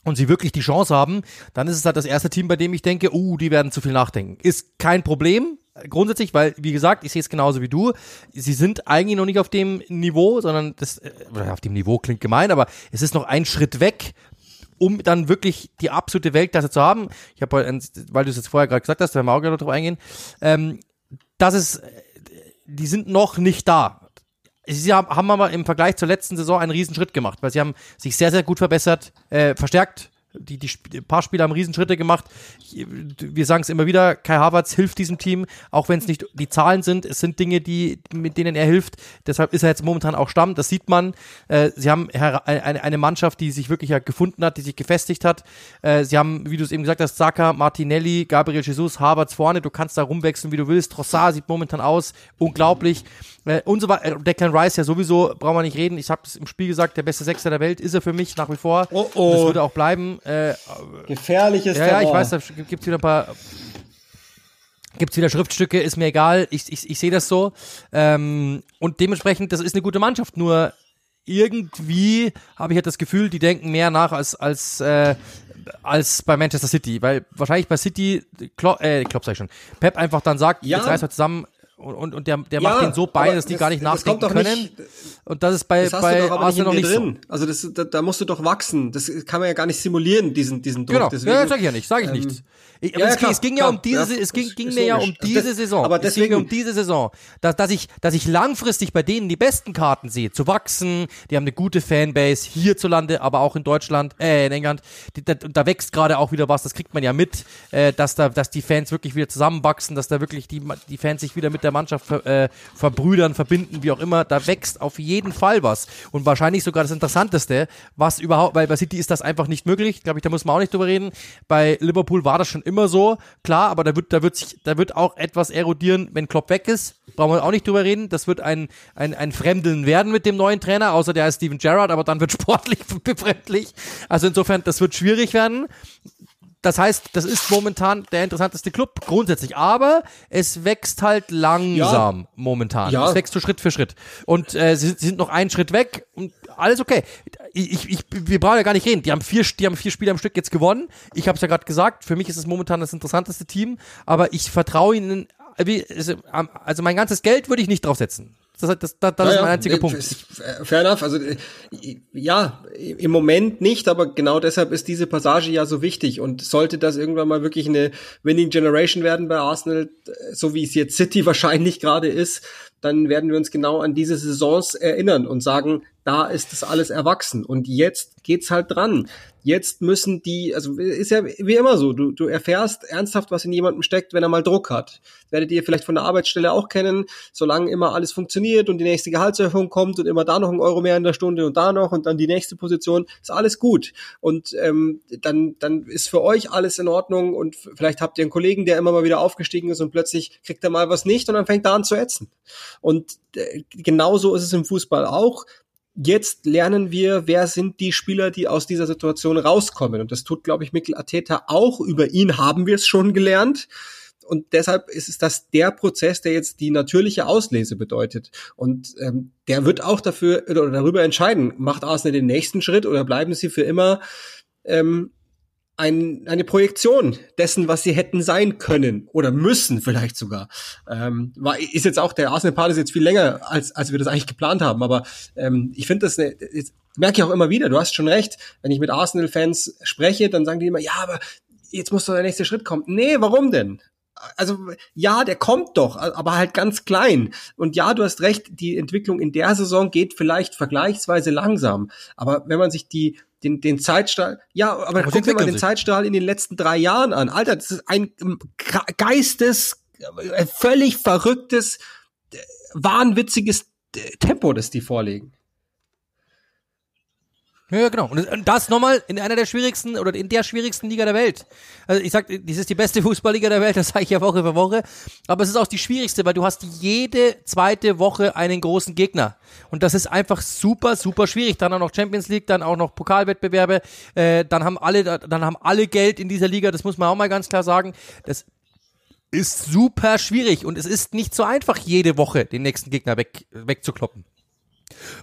und sie wirklich die Chance haben, dann ist es halt das erste Team, bei dem ich denke, uh, die werden zu viel nachdenken. Ist kein Problem grundsätzlich, weil wie gesagt, ich sehe es genauso wie du. Sie sind eigentlich noch nicht auf dem Niveau, sondern das äh, auf dem Niveau klingt gemein, aber es ist noch ein Schritt weg um dann wirklich die absolute Weltklasse zu haben. Ich habe, weil du es jetzt vorher gerade gesagt hast, da werden wir auch gerne drauf eingehen, ähm, das ist, die sind noch nicht da. Sie haben, haben aber im Vergleich zur letzten Saison einen Riesenschritt gemacht, weil sie haben sich sehr, sehr gut verbessert, äh, verstärkt, die, die, die paar Spieler haben Riesenschritte gemacht. Wir sagen es immer wieder, Kai Havertz hilft diesem Team, auch wenn es nicht die Zahlen sind. Es sind Dinge, die, mit denen er hilft. Deshalb ist er jetzt momentan auch Stamm. Das sieht man. Äh, sie haben eine, Mannschaft, die sich wirklich gefunden hat, die sich gefestigt hat. Äh, sie haben, wie du es eben gesagt hast, Saka, Martinelli, Gabriel Jesus, Havertz vorne. Du kannst da rumwechseln, wie du willst. Trossard sieht momentan aus. Unglaublich. Äh, und so weiter. Declan Rice ja sowieso, brauchen wir nicht reden. Ich habe es im Spiel gesagt, der beste Sechster der Welt ist er für mich nach wie vor. Oh, oh. Das würde auch bleiben. Äh, Gefährliches Ja, ja, ich weiß, da gibt's wieder ein paar gibt's wieder Schriftstücke, ist mir egal, ich, ich, ich sehe das so. Ähm, und dementsprechend, das ist eine gute Mannschaft, nur irgendwie habe ich halt das Gefühl, die denken mehr nach als, als, äh, als bei Manchester City, weil wahrscheinlich bei City, Klopp, äh, Klopp sag ich schon, Pep einfach dann sagt, ja. jetzt reißen wir zusammen, und, und, und der, der ja, macht den so bei, dass die das, gar nicht nachdenken können. Nicht, und das ist bei, das bei Arsenal noch nicht drin. So. Also das, da, da musst du doch wachsen. Das kann man ja gar nicht simulieren, diesen, diesen Druck. Genau, Deswegen, ja, sag ich ja nicht, sag ich ähm, nicht. Ich, ja, es, klar, ging klar, ja um diese, es ging, ging mir ja um diese das, Saison. Aber deswegen, es ging um diese Saison, dass, dass ich, dass ich langfristig bei denen die besten Karten sehe, zu wachsen. Die haben eine gute Fanbase hierzulande, aber auch in Deutschland, äh, in England. Die, da, da wächst gerade auch wieder was. Das kriegt man ja mit, äh, dass da, dass die Fans wirklich wieder zusammenwachsen, dass da wirklich die, die Fans sich wieder mit der Mannschaft ver, äh, verbrüdern, verbinden, wie auch immer. Da wächst auf jeden Fall was und wahrscheinlich sogar das Interessanteste, was überhaupt, weil bei City ist das einfach nicht möglich. Glaube ich, da muss man auch nicht drüber reden. Bei Liverpool war das schon immer so, klar, aber da wird, da wird sich, da wird auch etwas erodieren, wenn Klopp weg ist. Brauchen wir auch nicht drüber reden. Das wird ein, ein, ein Fremdeln werden mit dem neuen Trainer, außer der heißt Steven Gerrard, aber dann wird sportlich befremdlich. Also insofern, das wird schwierig werden. Das heißt, das ist momentan der interessanteste Club grundsätzlich, aber es wächst halt langsam ja. momentan. Ja. Es wächst so Schritt für Schritt. Und äh, sie, sie, sind noch einen Schritt weg und alles okay. Ich, ich, wir brauchen ja gar nicht reden. Die haben vier, die haben vier Spiele am Stück jetzt gewonnen. Ich habe es ja gerade gesagt. Für mich ist es momentan das interessanteste Team, aber ich vertraue ihnen. Also mein ganzes Geld würde ich nicht draufsetzen. Das, das, das, das ja, ist mein einziger ja, Punkt. Fair enough. Also ja, im Moment nicht, aber genau deshalb ist diese Passage ja so wichtig. Und sollte das irgendwann mal wirklich eine Winning Generation werden bei Arsenal, so wie es jetzt City wahrscheinlich gerade ist, dann werden wir uns genau an diese Saisons erinnern und sagen, da ist das alles erwachsen. Und jetzt geht's halt dran. Jetzt müssen die, also ist ja wie immer so, du, du erfährst ernsthaft, was in jemandem steckt, wenn er mal Druck hat. Werdet ihr vielleicht von der Arbeitsstelle auch kennen, solange immer alles funktioniert und die nächste Gehaltserhöhung kommt und immer da noch ein Euro mehr in der Stunde und da noch und dann die nächste Position, ist alles gut. Und ähm, dann, dann ist für euch alles in Ordnung und vielleicht habt ihr einen Kollegen, der immer mal wieder aufgestiegen ist und plötzlich kriegt er mal was nicht und dann fängt er an zu ätzen. Und äh, genauso ist es im Fußball auch jetzt lernen wir, wer sind die Spieler, die aus dieser Situation rauskommen. Und das tut, glaube ich, Mikkel Ateta auch. Über ihn haben wir es schon gelernt. Und deshalb ist es das der Prozess, der jetzt die natürliche Auslese bedeutet. Und ähm, der wird auch dafür oder darüber entscheiden, macht Arsenal den nächsten Schritt oder bleiben sie für immer ähm, ein, eine Projektion dessen, was sie hätten sein können oder müssen vielleicht sogar. Ähm, war, ist jetzt auch der Arsenal-Part ist jetzt viel länger, als, als wir das eigentlich geplant haben. Aber ähm, ich finde das, eine, jetzt merke ich auch immer wieder, du hast schon recht, wenn ich mit Arsenal-Fans spreche, dann sagen die immer, ja, aber jetzt muss doch der nächste Schritt kommen. Nee, warum denn? also ja, der kommt doch, aber halt ganz klein. Und ja, du hast recht, die Entwicklung in der Saison geht vielleicht vergleichsweise langsam. Aber wenn man sich die den, den Zeitstrahl, ja, aber, aber guck dir mal den Zeitstrahl in den letzten drei Jahren an. Alter, das ist ein geistes, äh, völlig verrücktes, äh, wahnwitziges Tempo, das die vorlegen. Ja, genau. Und das nochmal in einer der schwierigsten oder in der schwierigsten Liga der Welt. Also ich sag, dies ist die beste Fußballliga der Welt, das sage ich ja Woche für Woche. Aber es ist auch die schwierigste, weil du hast jede zweite Woche einen großen Gegner. Und das ist einfach super, super schwierig. Dann auch noch Champions League, dann auch noch Pokalwettbewerbe, äh, dann haben alle, dann haben alle Geld in dieser Liga, das muss man auch mal ganz klar sagen. Das ist super schwierig und es ist nicht so einfach, jede Woche den nächsten Gegner weg, wegzukloppen.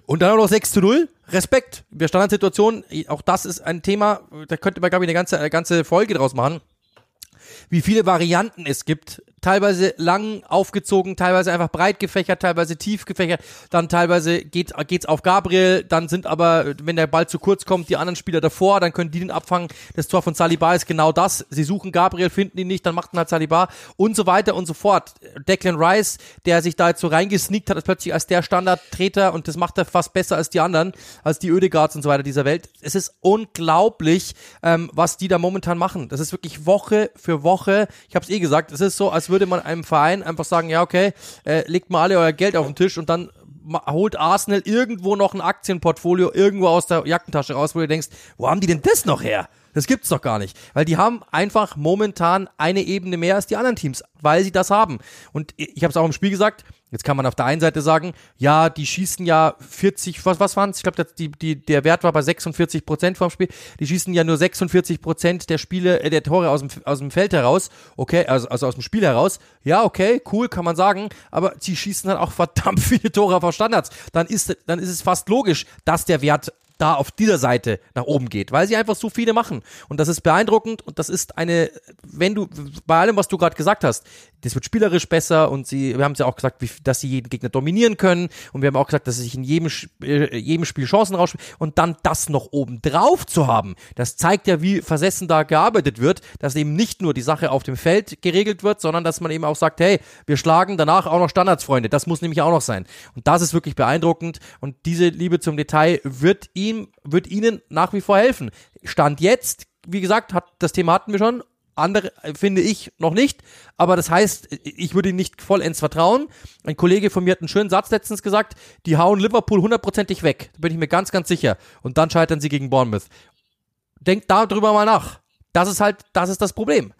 Und dann auch noch 6 zu 0. Respekt. Wir Standardsituation, auch das ist ein Thema, da könnte man, glaube ich, eine ganze, eine ganze Folge draus machen wie viele Varianten es gibt. Teilweise lang aufgezogen, teilweise einfach breit gefächert, teilweise tief gefächert, dann teilweise geht, geht's auf Gabriel, dann sind aber, wenn der Ball zu kurz kommt, die anderen Spieler davor, dann können die den abfangen. Das Tor von Saliba ist genau das. Sie suchen Gabriel, finden ihn nicht, dann macht ihn halt Saliba und so weiter und so fort. Declan Rice, der sich da jetzt so reingesneakt hat, ist plötzlich als der Standardtreter und das macht er fast besser als die anderen, als die Ödegaards und so weiter dieser Welt. Es ist unglaublich, ähm, was die da momentan machen. Das ist wirklich Woche für Woche ich habe es eh gesagt, es ist so, als würde man einem Verein einfach sagen, ja okay, äh, legt mal alle euer Geld auf den Tisch und dann holt Arsenal irgendwo noch ein Aktienportfolio irgendwo aus der Jackentasche raus, wo du denkst, wo haben die denn das noch her? Das gibt's doch gar nicht. Weil die haben einfach momentan eine Ebene mehr als die anderen Teams, weil sie das haben. Und ich habe es auch im Spiel gesagt, Jetzt kann man auf der einen Seite sagen, ja, die schießen ja 40, was, was waren? Ich glaube, die, die, der Wert war bei 46 Prozent vom Spiel. Die schießen ja nur 46 Prozent der Spiele, äh, der Tore aus dem, aus dem Feld heraus. Okay, also, also aus dem Spiel heraus. Ja, okay, cool, kann man sagen. Aber sie schießen halt auch verdammt viele Tore auf Standards. Dann ist, dann ist es fast logisch, dass der Wert da auf dieser Seite nach oben geht, weil sie einfach so viele machen. Und das ist beeindruckend und das ist eine, wenn du, bei allem, was du gerade gesagt hast, das wird spielerisch besser und sie, wir haben es ja auch gesagt, wie, dass sie jeden Gegner dominieren können und wir haben auch gesagt, dass sie sich in jedem, äh, jedem Spiel Chancen rausspielen und dann das noch oben drauf zu haben, das zeigt ja, wie versessen da gearbeitet wird, dass eben nicht nur die Sache auf dem Feld geregelt wird, sondern dass man eben auch sagt, hey, wir schlagen danach auch noch Standardsfreunde, das muss nämlich auch noch sein. Und das ist wirklich beeindruckend und diese Liebe zum Detail wird ihm, wird ihnen nach wie vor helfen. Stand jetzt, wie gesagt, hat, das Thema hatten wir schon, andere äh, finde ich noch nicht, aber das heißt, ich würde ihm nicht vollends vertrauen. Ein Kollege von mir hat einen schönen Satz letztens gesagt, die hauen Liverpool hundertprozentig weg. Da bin ich mir ganz, ganz sicher. Und dann scheitern sie gegen Bournemouth. Denkt darüber mal nach. Das ist halt, das ist das Problem.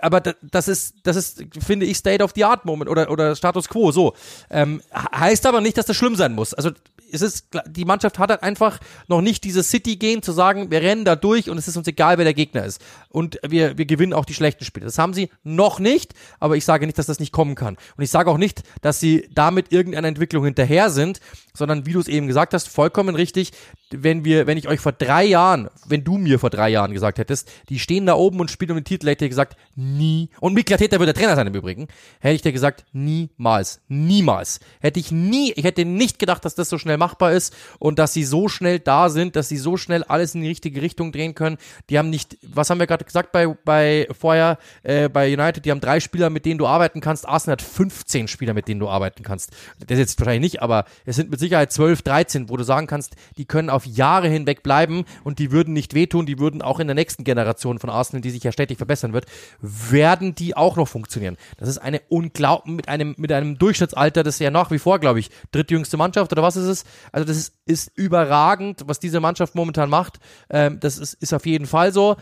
Aber das ist, das ist, finde ich, State of the Art Moment oder, oder Status Quo, so. Ähm, heißt aber nicht, dass das schlimm sein muss. Also, es ist, die Mannschaft hat halt einfach noch nicht dieses City-Gehen zu sagen, wir rennen da durch und es ist uns egal, wer der Gegner ist. Und wir, wir gewinnen auch die schlechten Spiele. Das haben sie noch nicht, aber ich sage nicht, dass das nicht kommen kann. Und ich sage auch nicht, dass sie damit irgendeiner Entwicklung hinterher sind, sondern wie du es eben gesagt hast, vollkommen richtig, wenn wir, wenn ich euch vor drei Jahren, wenn du mir vor drei Jahren gesagt hättest, die stehen da oben und spielen um den Titel, hätte ich gesagt, nie. Und Mikla Täter wird der Trainer sein im Übrigen. Hätte ich dir gesagt, niemals. Niemals. Hätte ich nie, ich hätte nicht gedacht, dass das so schnell machbar ist und dass sie so schnell da sind, dass sie so schnell alles in die richtige Richtung drehen können. Die haben nicht, was haben wir gerade gesagt bei, bei vorher, äh, bei United, die haben drei Spieler, mit denen du arbeiten kannst. Arsenal hat 15 Spieler, mit denen du arbeiten kannst. Das jetzt wahrscheinlich nicht, aber es sind mit Sicherheit 12, 13, wo du sagen kannst, die können auf Jahre hinweg bleiben und die würden nicht wehtun, die würden auch in der nächsten Generation von Arsenal, die sich ja stetig verbessern wird, werden die auch noch funktionieren. Das ist eine unglaublich, mit einem, mit einem Durchschnittsalter, das ist ja nach wie vor, glaube ich, drittjüngste Mannschaft oder was ist es? Also das ist, ist überragend, was diese Mannschaft momentan macht. Ähm, das ist, ist auf jeden Fall so.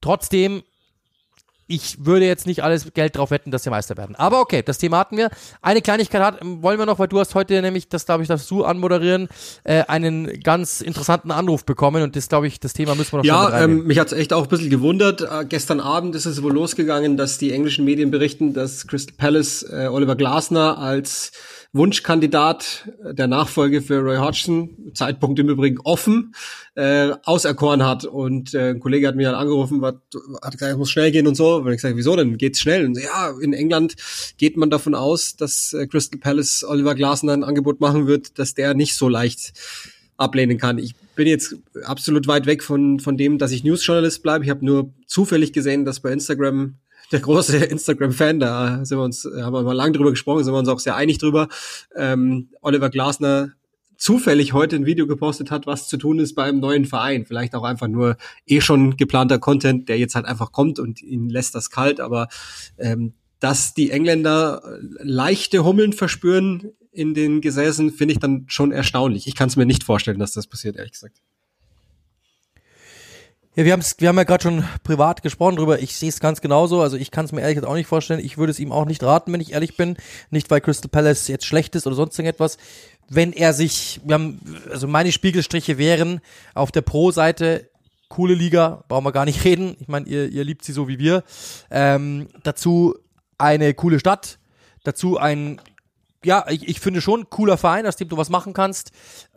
Trotzdem ich würde jetzt nicht alles Geld drauf wetten, dass sie Meister werden. Aber okay, das Thema hatten wir. Eine Kleinigkeit hat, wollen wir noch, weil du hast heute nämlich, das glaube ich, darfst du anmoderieren, äh, einen ganz interessanten Anruf bekommen und das glaube ich, das Thema müssen wir noch Ja, ähm, mich hat's echt auch ein bisschen gewundert. Äh, gestern Abend ist es wohl losgegangen, dass die englischen Medien berichten, dass Crystal Palace äh, Oliver Glasner als Wunschkandidat der Nachfolge für Roy Hodgson, Zeitpunkt im Übrigen offen, äh, auserkoren hat. Und äh, ein Kollege hat mir dann angerufen, wat, hat gesagt, es muss schnell gehen und so. Und ich gesagt, wieso denn? Geht's schnell? Und so, ja, in England geht man davon aus, dass äh, Crystal Palace Oliver Glasner ein Angebot machen wird, dass der nicht so leicht ablehnen kann. Ich bin jetzt absolut weit weg von, von dem, dass ich Newsjournalist bleibe. Ich habe nur zufällig gesehen, dass bei Instagram der große Instagram-Fan, da sind wir uns, haben wir mal lang drüber gesprochen, sind wir uns auch sehr einig drüber. Ähm, Oliver Glasner zufällig heute ein Video gepostet hat, was zu tun ist beim neuen Verein. Vielleicht auch einfach nur eh schon geplanter Content, der jetzt halt einfach kommt und ihn lässt das kalt. Aber ähm, dass die Engländer leichte Hummeln verspüren in den Gesäßen, finde ich dann schon erstaunlich. Ich kann es mir nicht vorstellen, dass das passiert, ehrlich gesagt. Ja, wir, haben's, wir haben ja gerade schon privat gesprochen drüber. Ich sehe es ganz genauso. Also ich kann es mir ehrlich gesagt auch nicht vorstellen. Ich würde es ihm auch nicht raten, wenn ich ehrlich bin. Nicht, weil Crystal Palace jetzt schlecht ist oder sonst irgendetwas. Wenn er sich, wir haben, also meine Spiegelstriche wären auf der Pro-Seite coole Liga, brauchen wir gar nicht reden. Ich meine, ihr, ihr liebt sie so wie wir. Ähm, dazu eine coole Stadt, dazu ein, ja, ich, ich finde schon cooler Verein, aus dem du was machen kannst.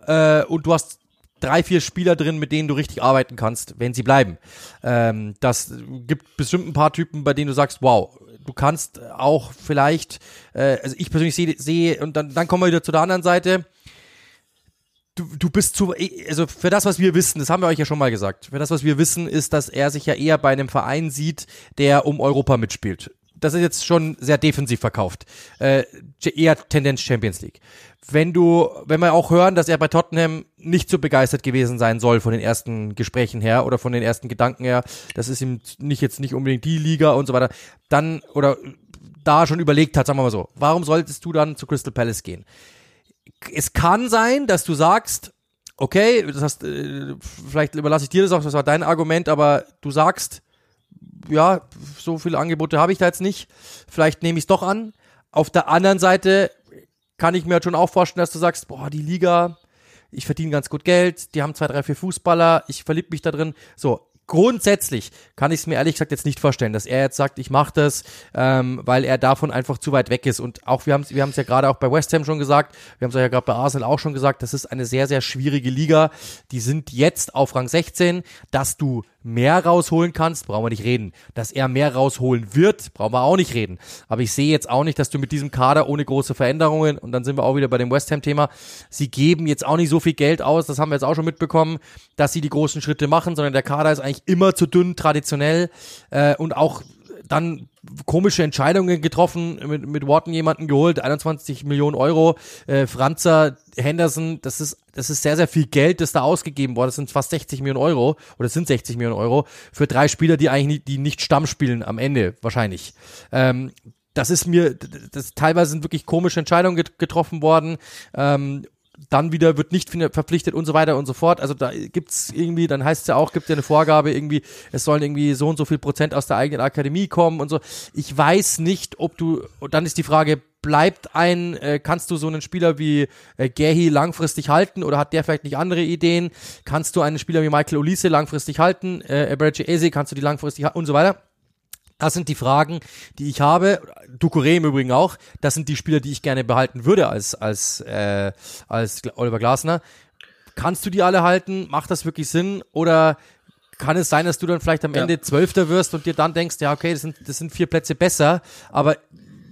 Äh, und du hast drei, vier Spieler drin, mit denen du richtig arbeiten kannst, wenn sie bleiben. Ähm, das gibt bestimmt ein paar Typen, bei denen du sagst, wow, du kannst auch vielleicht, äh, also ich persönlich sehe, sehe und dann, dann kommen wir wieder zu der anderen Seite. Du, du bist zu, also für das, was wir wissen, das haben wir euch ja schon mal gesagt, für das, was wir wissen, ist, dass er sich ja eher bei einem Verein sieht, der um Europa mitspielt das ist jetzt schon sehr defensiv verkauft. Äh, eher Tendenz Champions League. Wenn du, wenn wir auch hören, dass er bei Tottenham nicht so begeistert gewesen sein soll von den ersten Gesprächen her oder von den ersten Gedanken her, das ist ihm nicht jetzt nicht unbedingt die Liga und so weiter, dann oder da schon überlegt hat, sagen wir mal so, warum solltest du dann zu Crystal Palace gehen? Es kann sein, dass du sagst, okay, das heißt, äh, vielleicht überlasse ich dir das auch, das war dein Argument, aber du sagst, ja, so viele Angebote habe ich da jetzt nicht. Vielleicht nehme ich es doch an. Auf der anderen Seite kann ich mir halt schon auch vorstellen, dass du sagst, boah, die Liga, ich verdiene ganz gut Geld, die haben zwei, drei, vier Fußballer, ich verliebe mich da drin. So, grundsätzlich kann ich es mir ehrlich gesagt jetzt nicht vorstellen, dass er jetzt sagt, ich mache das, ähm, weil er davon einfach zu weit weg ist. Und auch wir haben wir haben es ja gerade auch bei West Ham schon gesagt, wir haben es ja gerade bei Arsenal auch schon gesagt, das ist eine sehr sehr schwierige Liga. Die sind jetzt auf Rang 16, dass du mehr rausholen kannst, brauchen wir nicht reden. Dass er mehr rausholen wird, brauchen wir auch nicht reden. Aber ich sehe jetzt auch nicht, dass du mit diesem Kader ohne große Veränderungen, und dann sind wir auch wieder bei dem West Ham-Thema, sie geben jetzt auch nicht so viel Geld aus, das haben wir jetzt auch schon mitbekommen, dass sie die großen Schritte machen, sondern der Kader ist eigentlich immer zu dünn, traditionell, äh, und auch dann komische Entscheidungen getroffen, mit, mit Wharton jemanden geholt, 21 Millionen Euro, äh, Franzer, Henderson, das ist, das ist sehr, sehr viel Geld, das da ausgegeben wurde, das sind fast 60 Millionen Euro, oder sind 60 Millionen Euro, für drei Spieler, die eigentlich nicht, die nicht Stamm spielen am Ende, wahrscheinlich. Ähm, das ist mir, das teilweise sind wirklich komische Entscheidungen getroffen worden. Ähm, dann wieder wird nicht verpflichtet und so weiter und so fort. Also da gibt's irgendwie, dann heißt es ja auch, gibt ja eine Vorgabe irgendwie, es sollen irgendwie so und so viel Prozent aus der eigenen Akademie kommen und so. Ich weiß nicht, ob du, dann ist die Frage, bleibt ein, äh, kannst du so einen Spieler wie äh, Gehi langfristig halten oder hat der vielleicht nicht andere Ideen? Kannst du einen Spieler wie Michael Olise langfristig halten? Äh, Eberechi Eze, kannst du die langfristig halten und so weiter? Das sind die Fragen, die ich habe. Ducouré im Übrigen auch. Das sind die Spieler, die ich gerne behalten würde als, als, äh, als Oliver Glasner. kannst du die alle halten? Macht das wirklich Sinn? Oder kann es sein, dass du dann vielleicht am Ja. Ende Zwölfter wirst und dir dann denkst, ja, okay, das sind, das sind vier Plätze besser, aber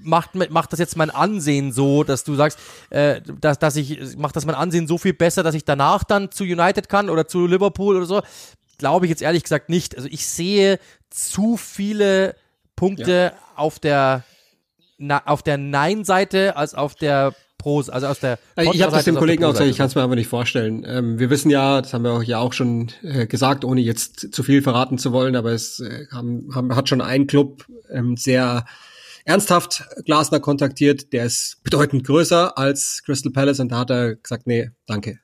macht, macht das jetzt mein Ansehen so, dass du sagst, äh, dass, dass ich, macht das mein Ansehen so viel besser, dass ich danach dann zu United kann oder zu Liverpool oder so? Glaube ich jetzt ehrlich gesagt nicht. Also ich sehe zu viele Punkte auf der, na, auf der Nein-Seite als auf der Pro, also aus der Ich habe das dem Kollegen auch gesagt, ich kann es mir aber nicht vorstellen. Ähm, wir wissen ja, das haben wir auch ja auch schon äh, gesagt, ohne jetzt zu viel verraten zu wollen, aber es äh, haben, haben, hat schon ein Club ähm, sehr ernsthaft Glasner kontaktiert, der ist bedeutend größer als Crystal Palace und da hat er gesagt, nee, danke.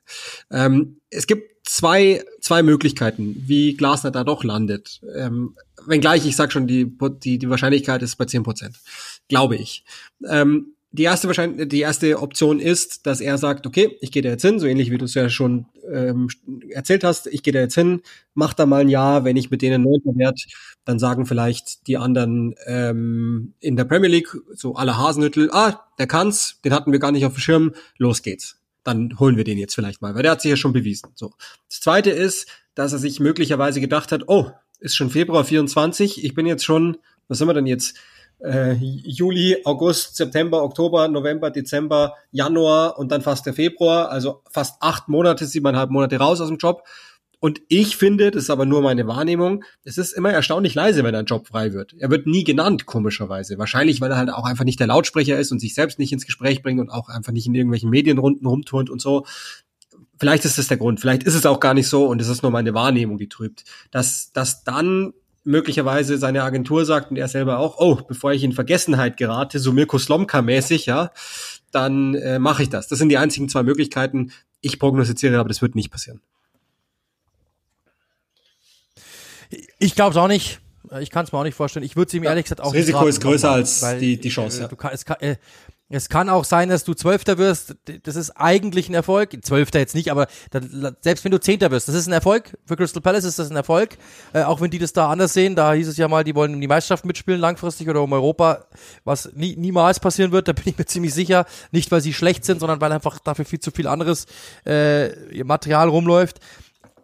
Ähm, es gibt zwei, zwei Möglichkeiten, wie Glasner da doch landet. Ähm, wenngleich, ich sag schon, die, die, die Wahrscheinlichkeit ist bei 10 Prozent, glaube ich. Ähm, die erste wahrscheinlich, die erste Option ist, dass er sagt, okay, ich gehe da jetzt hin, so ähnlich wie du es ja schon ähm, erzählt hast, ich gehe da jetzt hin, mach da mal ein Jahr, wenn ich mit denen neunter werd, dann sagen vielleicht die anderen ähm, in der Premier League, so alle Hasenhüttel, ah, der kann's, den hatten wir gar nicht auf dem Schirm, los geht's. Dann holen wir den jetzt vielleicht mal, weil der hat sich ja schon bewiesen. So. Das zweite ist, dass er sich möglicherweise gedacht hat, oh, ist schon Februar 24, ich bin jetzt schon, was sind wir denn jetzt? äh, Juli, August, September, Oktober, November, Dezember, Januar und dann fast der Februar, also fast acht Monate, siebeneinhalb Monate raus aus dem Job. Und ich finde, das ist aber nur meine Wahrnehmung, es ist immer erstaunlich leise, wenn ein Job frei wird. Er wird nie genannt, komischerweise. Wahrscheinlich, weil er halt auch einfach nicht der Lautsprecher ist und sich selbst nicht ins Gespräch bringt und auch einfach nicht in irgendwelchen Medienrunden rumturnt und so. Vielleicht ist das der Grund, vielleicht ist es auch gar nicht so und es ist nur meine Wahrnehmung, die trübt. Dass, dass dann möglicherweise seine Agentur sagt und er selber auch, oh, bevor ich in Vergessenheit gerate, so Mirko Slomka-mäßig, ja, dann äh, mache ich das. Das sind die einzigen zwei Möglichkeiten. Ich prognostiziere, aber das wird nicht passieren. Ich glaube es auch nicht. Ich kann es mir auch nicht vorstellen. Ich würde es ihm ehrlich gesagt auch das Risiko ist größer als weil, die- die Chance, äh, ja. Kann, es, kann, äh, es kann auch sein, dass du Zwölfter wirst. Das ist eigentlich ein Erfolg. Zwölfter jetzt nicht, aber dann, selbst wenn du Zehnter wirst, das ist ein Erfolg. Für Crystal Palace ist das ein Erfolg. Äh, auch wenn die das da anders sehen. Da hieß es ja mal, die wollen um die Meisterschaft mitspielen langfristig oder um Europa, was nie, niemals passieren wird. Da bin ich mir ziemlich sicher. Nicht, weil sie schlecht sind, sondern weil einfach dafür viel zu viel anderes äh, Material rumläuft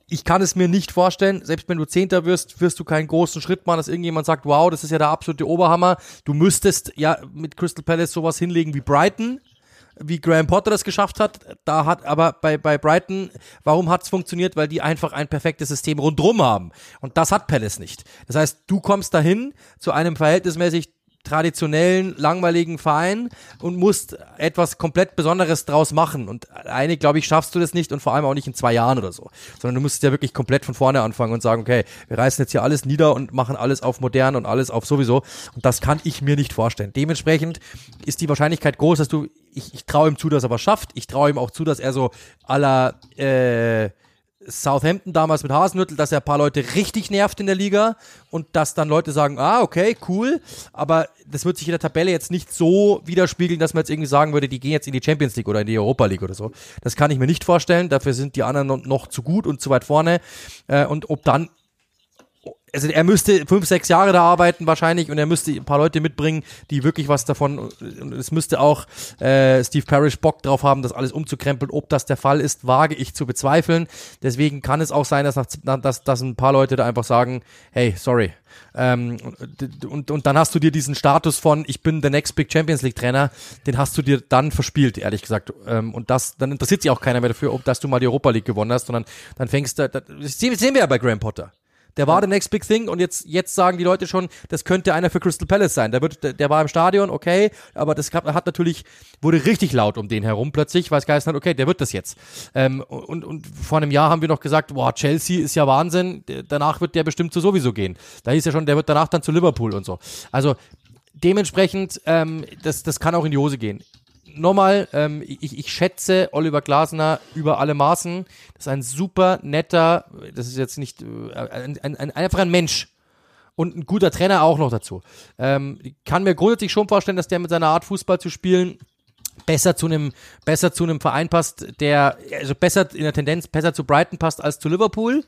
ich kann es mir nicht vorstellen, selbst wenn du Zehnter wirst, wirst du keinen großen Schritt machen, dass irgendjemand sagt, wow, das ist ja der absolute Oberhammer. Du müsstest ja mit Crystal Palace sowas hinlegen wie Brighton, wie Graham Potter das geschafft hat. Da hat aber bei, bei Brighton, warum hat es funktioniert? Weil die einfach ein perfektes System rundrum haben. Und das hat Palace nicht. Das heißt, du kommst dahin zu einem verhältnismäßig traditionellen, langweiligen Verein und musst etwas komplett Besonderes draus machen. Und eine, glaube ich, schaffst du das nicht und vor allem auch nicht in zwei Jahren oder so. Sondern du musst ja wirklich komplett von vorne anfangen und sagen, okay, wir reißen jetzt hier alles nieder und machen alles auf modern und alles auf sowieso. Und das kann ich mir nicht vorstellen. Dementsprechend ist die Wahrscheinlichkeit groß, dass du, ich, ich traue ihm zu, dass er was schafft. Ich traue ihm auch zu, dass er so aller äh, Southampton damals mit Hasenhüttel, dass er ein paar Leute richtig nervt in der Liga und dass dann Leute sagen, ah, okay, cool, aber das wird sich in der Tabelle jetzt nicht so widerspiegeln, dass man jetzt irgendwie sagen würde, die gehen jetzt in die Champions League oder in die Europa League oder so. Das kann ich mir nicht vorstellen, dafür sind die anderen noch- zu gut und zu weit vorne. Äh, und ob dann also er müsste fünf, sechs Jahre da arbeiten wahrscheinlich und er müsste ein paar Leute mitbringen, die wirklich was davon, und es müsste auch äh, Steve Parrish Bock drauf haben, das alles umzukrempeln. Ob das der Fall ist, wage ich zu bezweifeln. Deswegen kann es auch sein, dass, nach, dass, dass ein paar Leute da einfach sagen, hey, sorry. Ähm, und, und, und dann hast du dir diesen Status von, ich bin der Next Big Champions League Trainer, den hast du dir dann verspielt, ehrlich gesagt. Ähm, und das, dann interessiert sich auch keiner mehr dafür, ob dass du mal die Europa League gewonnen hast, sondern dann fängst du, das sehen sehen wir ja bei Graham Potter. Der war der Next Big Thing und jetzt, jetzt sagen die Leute schon, das könnte einer für Crystal Palace sein. Der, wird, der, der war im Stadion, okay, aber das gab, hat natürlich, wurde richtig laut um den herum plötzlich, weil es geheißen hat, okay, der wird das jetzt. Ähm, und, und vor einem Jahr haben wir noch gesagt, boah, Chelsea ist ja Wahnsinn, danach wird der bestimmt so sowieso gehen. Da hieß ja schon, der wird danach dann zu Liverpool und so. Also dementsprechend, ähm, das, das kann auch in die Hose gehen. Nochmal, ähm, ich, ich schätze Oliver Glasner über alle Maßen. Das ist ein super netter, das ist jetzt nicht, äh, ein, ein, ein, einfach ein Mensch. Und ein guter Trainer auch noch dazu. Ähm, kann mir grundsätzlich schon vorstellen, dass der mit seiner Art Fußball zu spielen besser zu einem besser zu einem Verein passt, der also besser in der Tendenz besser zu Brighton passt als zu Liverpool.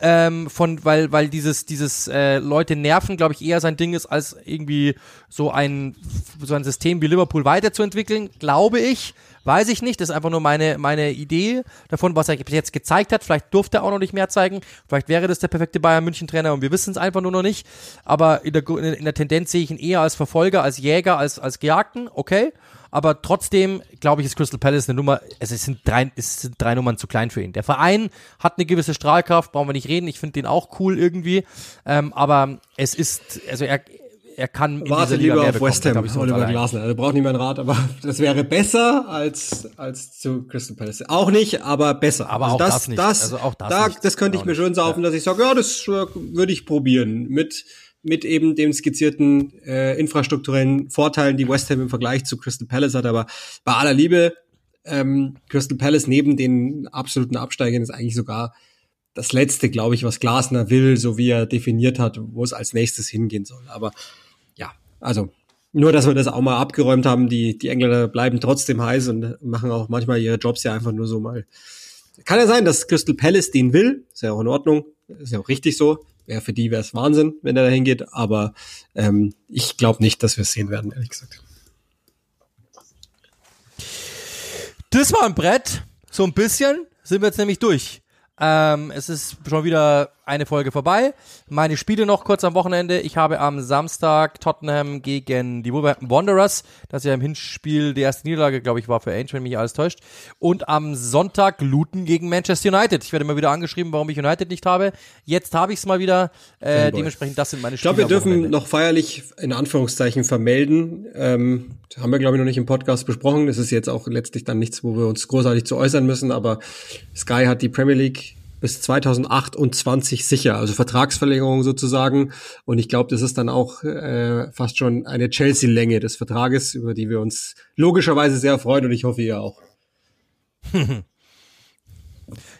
Ähm, von weil weil dieses dieses äh, Leute nerven, glaube ich, eher sein Ding ist als irgendwie so ein so ein System wie Liverpool weiterzuentwickeln, glaube ich, Weiß ich nicht. Das ist einfach nur meine, meine Idee davon, was er bis jetzt gezeigt hat. Vielleicht durfte er auch noch nicht mehr zeigen. Vielleicht wäre das der perfekte Bayern München Trainer und wir wissen es einfach nur noch nicht. Aber in der, in der Tendenz sehe ich ihn eher als Verfolger, als Jäger, als, als Gejagten. Okay. Aber trotzdem, glaube ich, ist Crystal Palace eine Nummer, es sind, drei, es sind drei Nummern zu klein für ihn. Der Verein hat eine gewisse Strahlkraft, brauchen wir nicht reden. Ich finde den auch cool irgendwie. Ähm, aber es ist, also er, er kann in Warte lieber auf bekommen, West Ham, Oliver Glasner. Also braucht nicht meinen Rat, aber das wäre besser als als zu Crystal Palace. Auch nicht, aber besser. Aber also auch das, das nicht. Das, also auch das, da, nicht. das könnte ich mir schön saufen, ja. dass ich sage, ja, das würde ich probieren mit mit eben dem skizzierten äh, infrastrukturellen Vorteilen, die West Ham im Vergleich zu Crystal Palace hat. Aber bei aller Liebe, ähm, Crystal Palace neben den absoluten Absteigern ist eigentlich sogar das letzte, glaube ich, was Glasner will, so wie er definiert hat, wo es als nächstes hingehen soll. Aber also nur, dass wir das auch mal abgeräumt haben. Die, die Engländer bleiben trotzdem heiß und machen auch manchmal ihre Jobs ja einfach nur so mal. Kann ja sein, dass Crystal Palace den will. Ist ja auch in Ordnung. Ist ja auch richtig so. Wäre für die wäre es Wahnsinn, wenn er da hingeht. Aber ähm, ich glaube nicht, dass wir es sehen werden, ehrlich gesagt. Das war ein Brett. So ein bisschen sind wir jetzt nämlich durch. Ähm, es ist schon wieder eine Folge vorbei. Meine Spiele noch kurz am Wochenende. Ich habe am Samstag Tottenham gegen die Wolverhampton Wanderers, das ja im Hinspiel die erste Niederlage, glaube ich, war für Ainge, wenn mich alles täuscht. Und am Sonntag Luton gegen Manchester United. Ich werde immer wieder angeschrieben, warum ich United nicht habe. Jetzt habe ich es mal wieder. Äh, dementsprechend, das sind meine Spiele. Ich glaube, wir dürfen noch feierlich in Anführungszeichen vermelden. Ähm, haben wir, glaube ich, noch nicht im Podcast besprochen. Das ist jetzt auch letztlich dann nichts, wo wir uns großartig zu äußern müssen, aber Sky hat die Premier League bis 2028 sicher, also Vertragsverlängerung sozusagen. Und ich glaube, das ist dann auch äh, fast schon eine Chelsea-Länge des Vertrages, über die wir uns logischerweise sehr freuen und ich hoffe, ihr auch.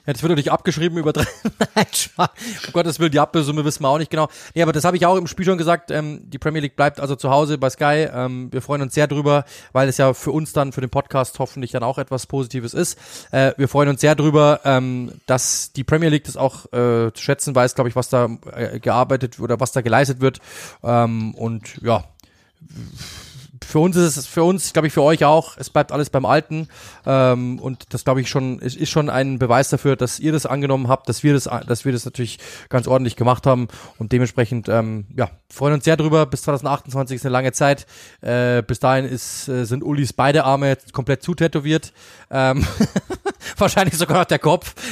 Das wird natürlich abgeschrieben über drei. Nein, um Gottes Willen, die Ablösesumme wissen wir auch nicht genau. Nee, aber das habe ich auch im Spiel schon gesagt. Ähm, die Premier League bleibt also zu Hause bei Sky. Ähm, wir freuen uns sehr drüber, weil es ja für uns dann, für den Podcast hoffentlich dann auch etwas Positives ist. Äh, wir freuen uns sehr drüber, ähm, dass die Premier League das auch äh, zu schätzen weiß, glaube ich, was da äh, gearbeitet oder was da geleistet wird. Ähm, und ja, für uns ist es, für uns, glaube ich, für euch auch, es bleibt alles beim Alten. Ähm, und das, glaube ich, schon, ist, ist schon ein Beweis dafür, dass ihr das angenommen habt, dass wir das, dass wir das natürlich ganz ordentlich gemacht haben. Und dementsprechend, ähm, ja, freuen uns sehr drüber. Bis 2028 ist eine lange Zeit. Äh, bis dahin ist, äh, sind Ulis beide Arme komplett zutätowiert. Ähm, wahrscheinlich sogar noch der Kopf.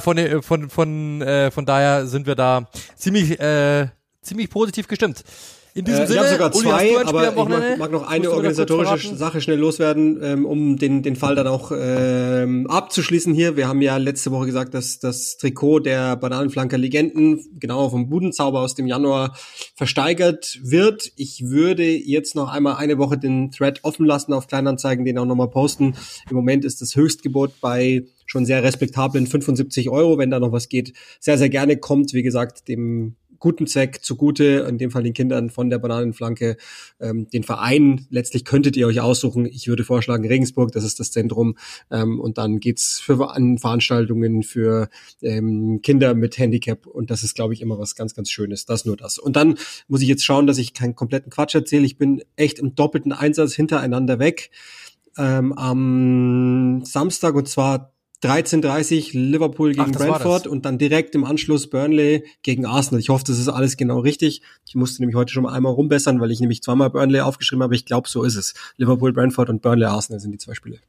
Von, von, von, äh, von daher sind wir da ziemlich, äh, ziemlich positiv gestimmt. In diesem äh, Sinne, ich habe sogar zwei, Uli, aber ich mag, mag, noch eine organisatorische Sache schnell loswerden, ähm, um den, den Fall dann auch ähm, abzuschließen hier. Wir haben ja letzte Woche gesagt, dass das Trikot der Bananenflanker Legenden, genau vom Budenzauber aus dem Januar, versteigert wird. Ich würde jetzt noch einmal eine Woche den Thread offen lassen auf Kleinanzeigen, den auch nochmal posten. Im Moment ist das Höchstgebot bei schon sehr respektablen 75 Euro. Wenn da noch was geht, sehr, sehr gerne kommt, wie gesagt, dem guten Zweck zugute, in dem Fall den Kindern von der Bananenflanke. Ähm, den Verein letztlich könntet ihr euch aussuchen. Ich würde vorschlagen Regensburg, das ist das Zentrum. Ähm, und dann geht's für an Veranstaltungen für ähm, Kinder mit Handicap. Und das ist, glaube ich, immer was ganz, ganz Schönes. Das nur das. Und dann muss ich jetzt schauen, dass ich keinen kompletten Quatsch erzähle. Ich bin echt im doppelten Einsatz hintereinander weg. Ähm, am Samstag und zwar 13.30 Liverpool gegen Ach, Brentford und dann direkt im Anschluss Burnley gegen Arsenal. Ich hoffe, das ist alles genau richtig. Ich musste nämlich heute schon mal einmal rumbessern, weil ich nämlich zweimal Burnley aufgeschrieben habe. Ich glaube, so ist es. Liverpool, Brentford und Burnley, Arsenal sind die zwei Spiele.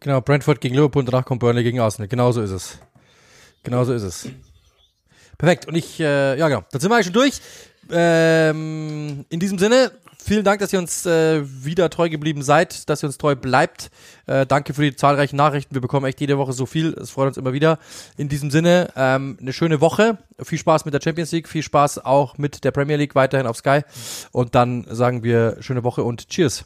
Genau, Brentford gegen Liverpool und danach kommt Burnley gegen Arsenal. Genau so ist es. Genau so ist es. Perfekt. Und ich, äh, ja genau, dann sind wir eigentlich schon durch. Ähm, in diesem Sinne, vielen Dank, dass ihr uns äh, wieder treu geblieben seid, dass ihr uns treu bleibt. Äh, danke für die zahlreichen Nachrichten. Wir bekommen echt jede Woche so viel. Es freut uns immer wieder. In diesem Sinne, ähm, eine schöne Woche. Viel Spaß mit der Champions League. Viel Spaß auch mit der Premier League weiterhin auf Sky. Und dann sagen wir schöne Woche und Cheers.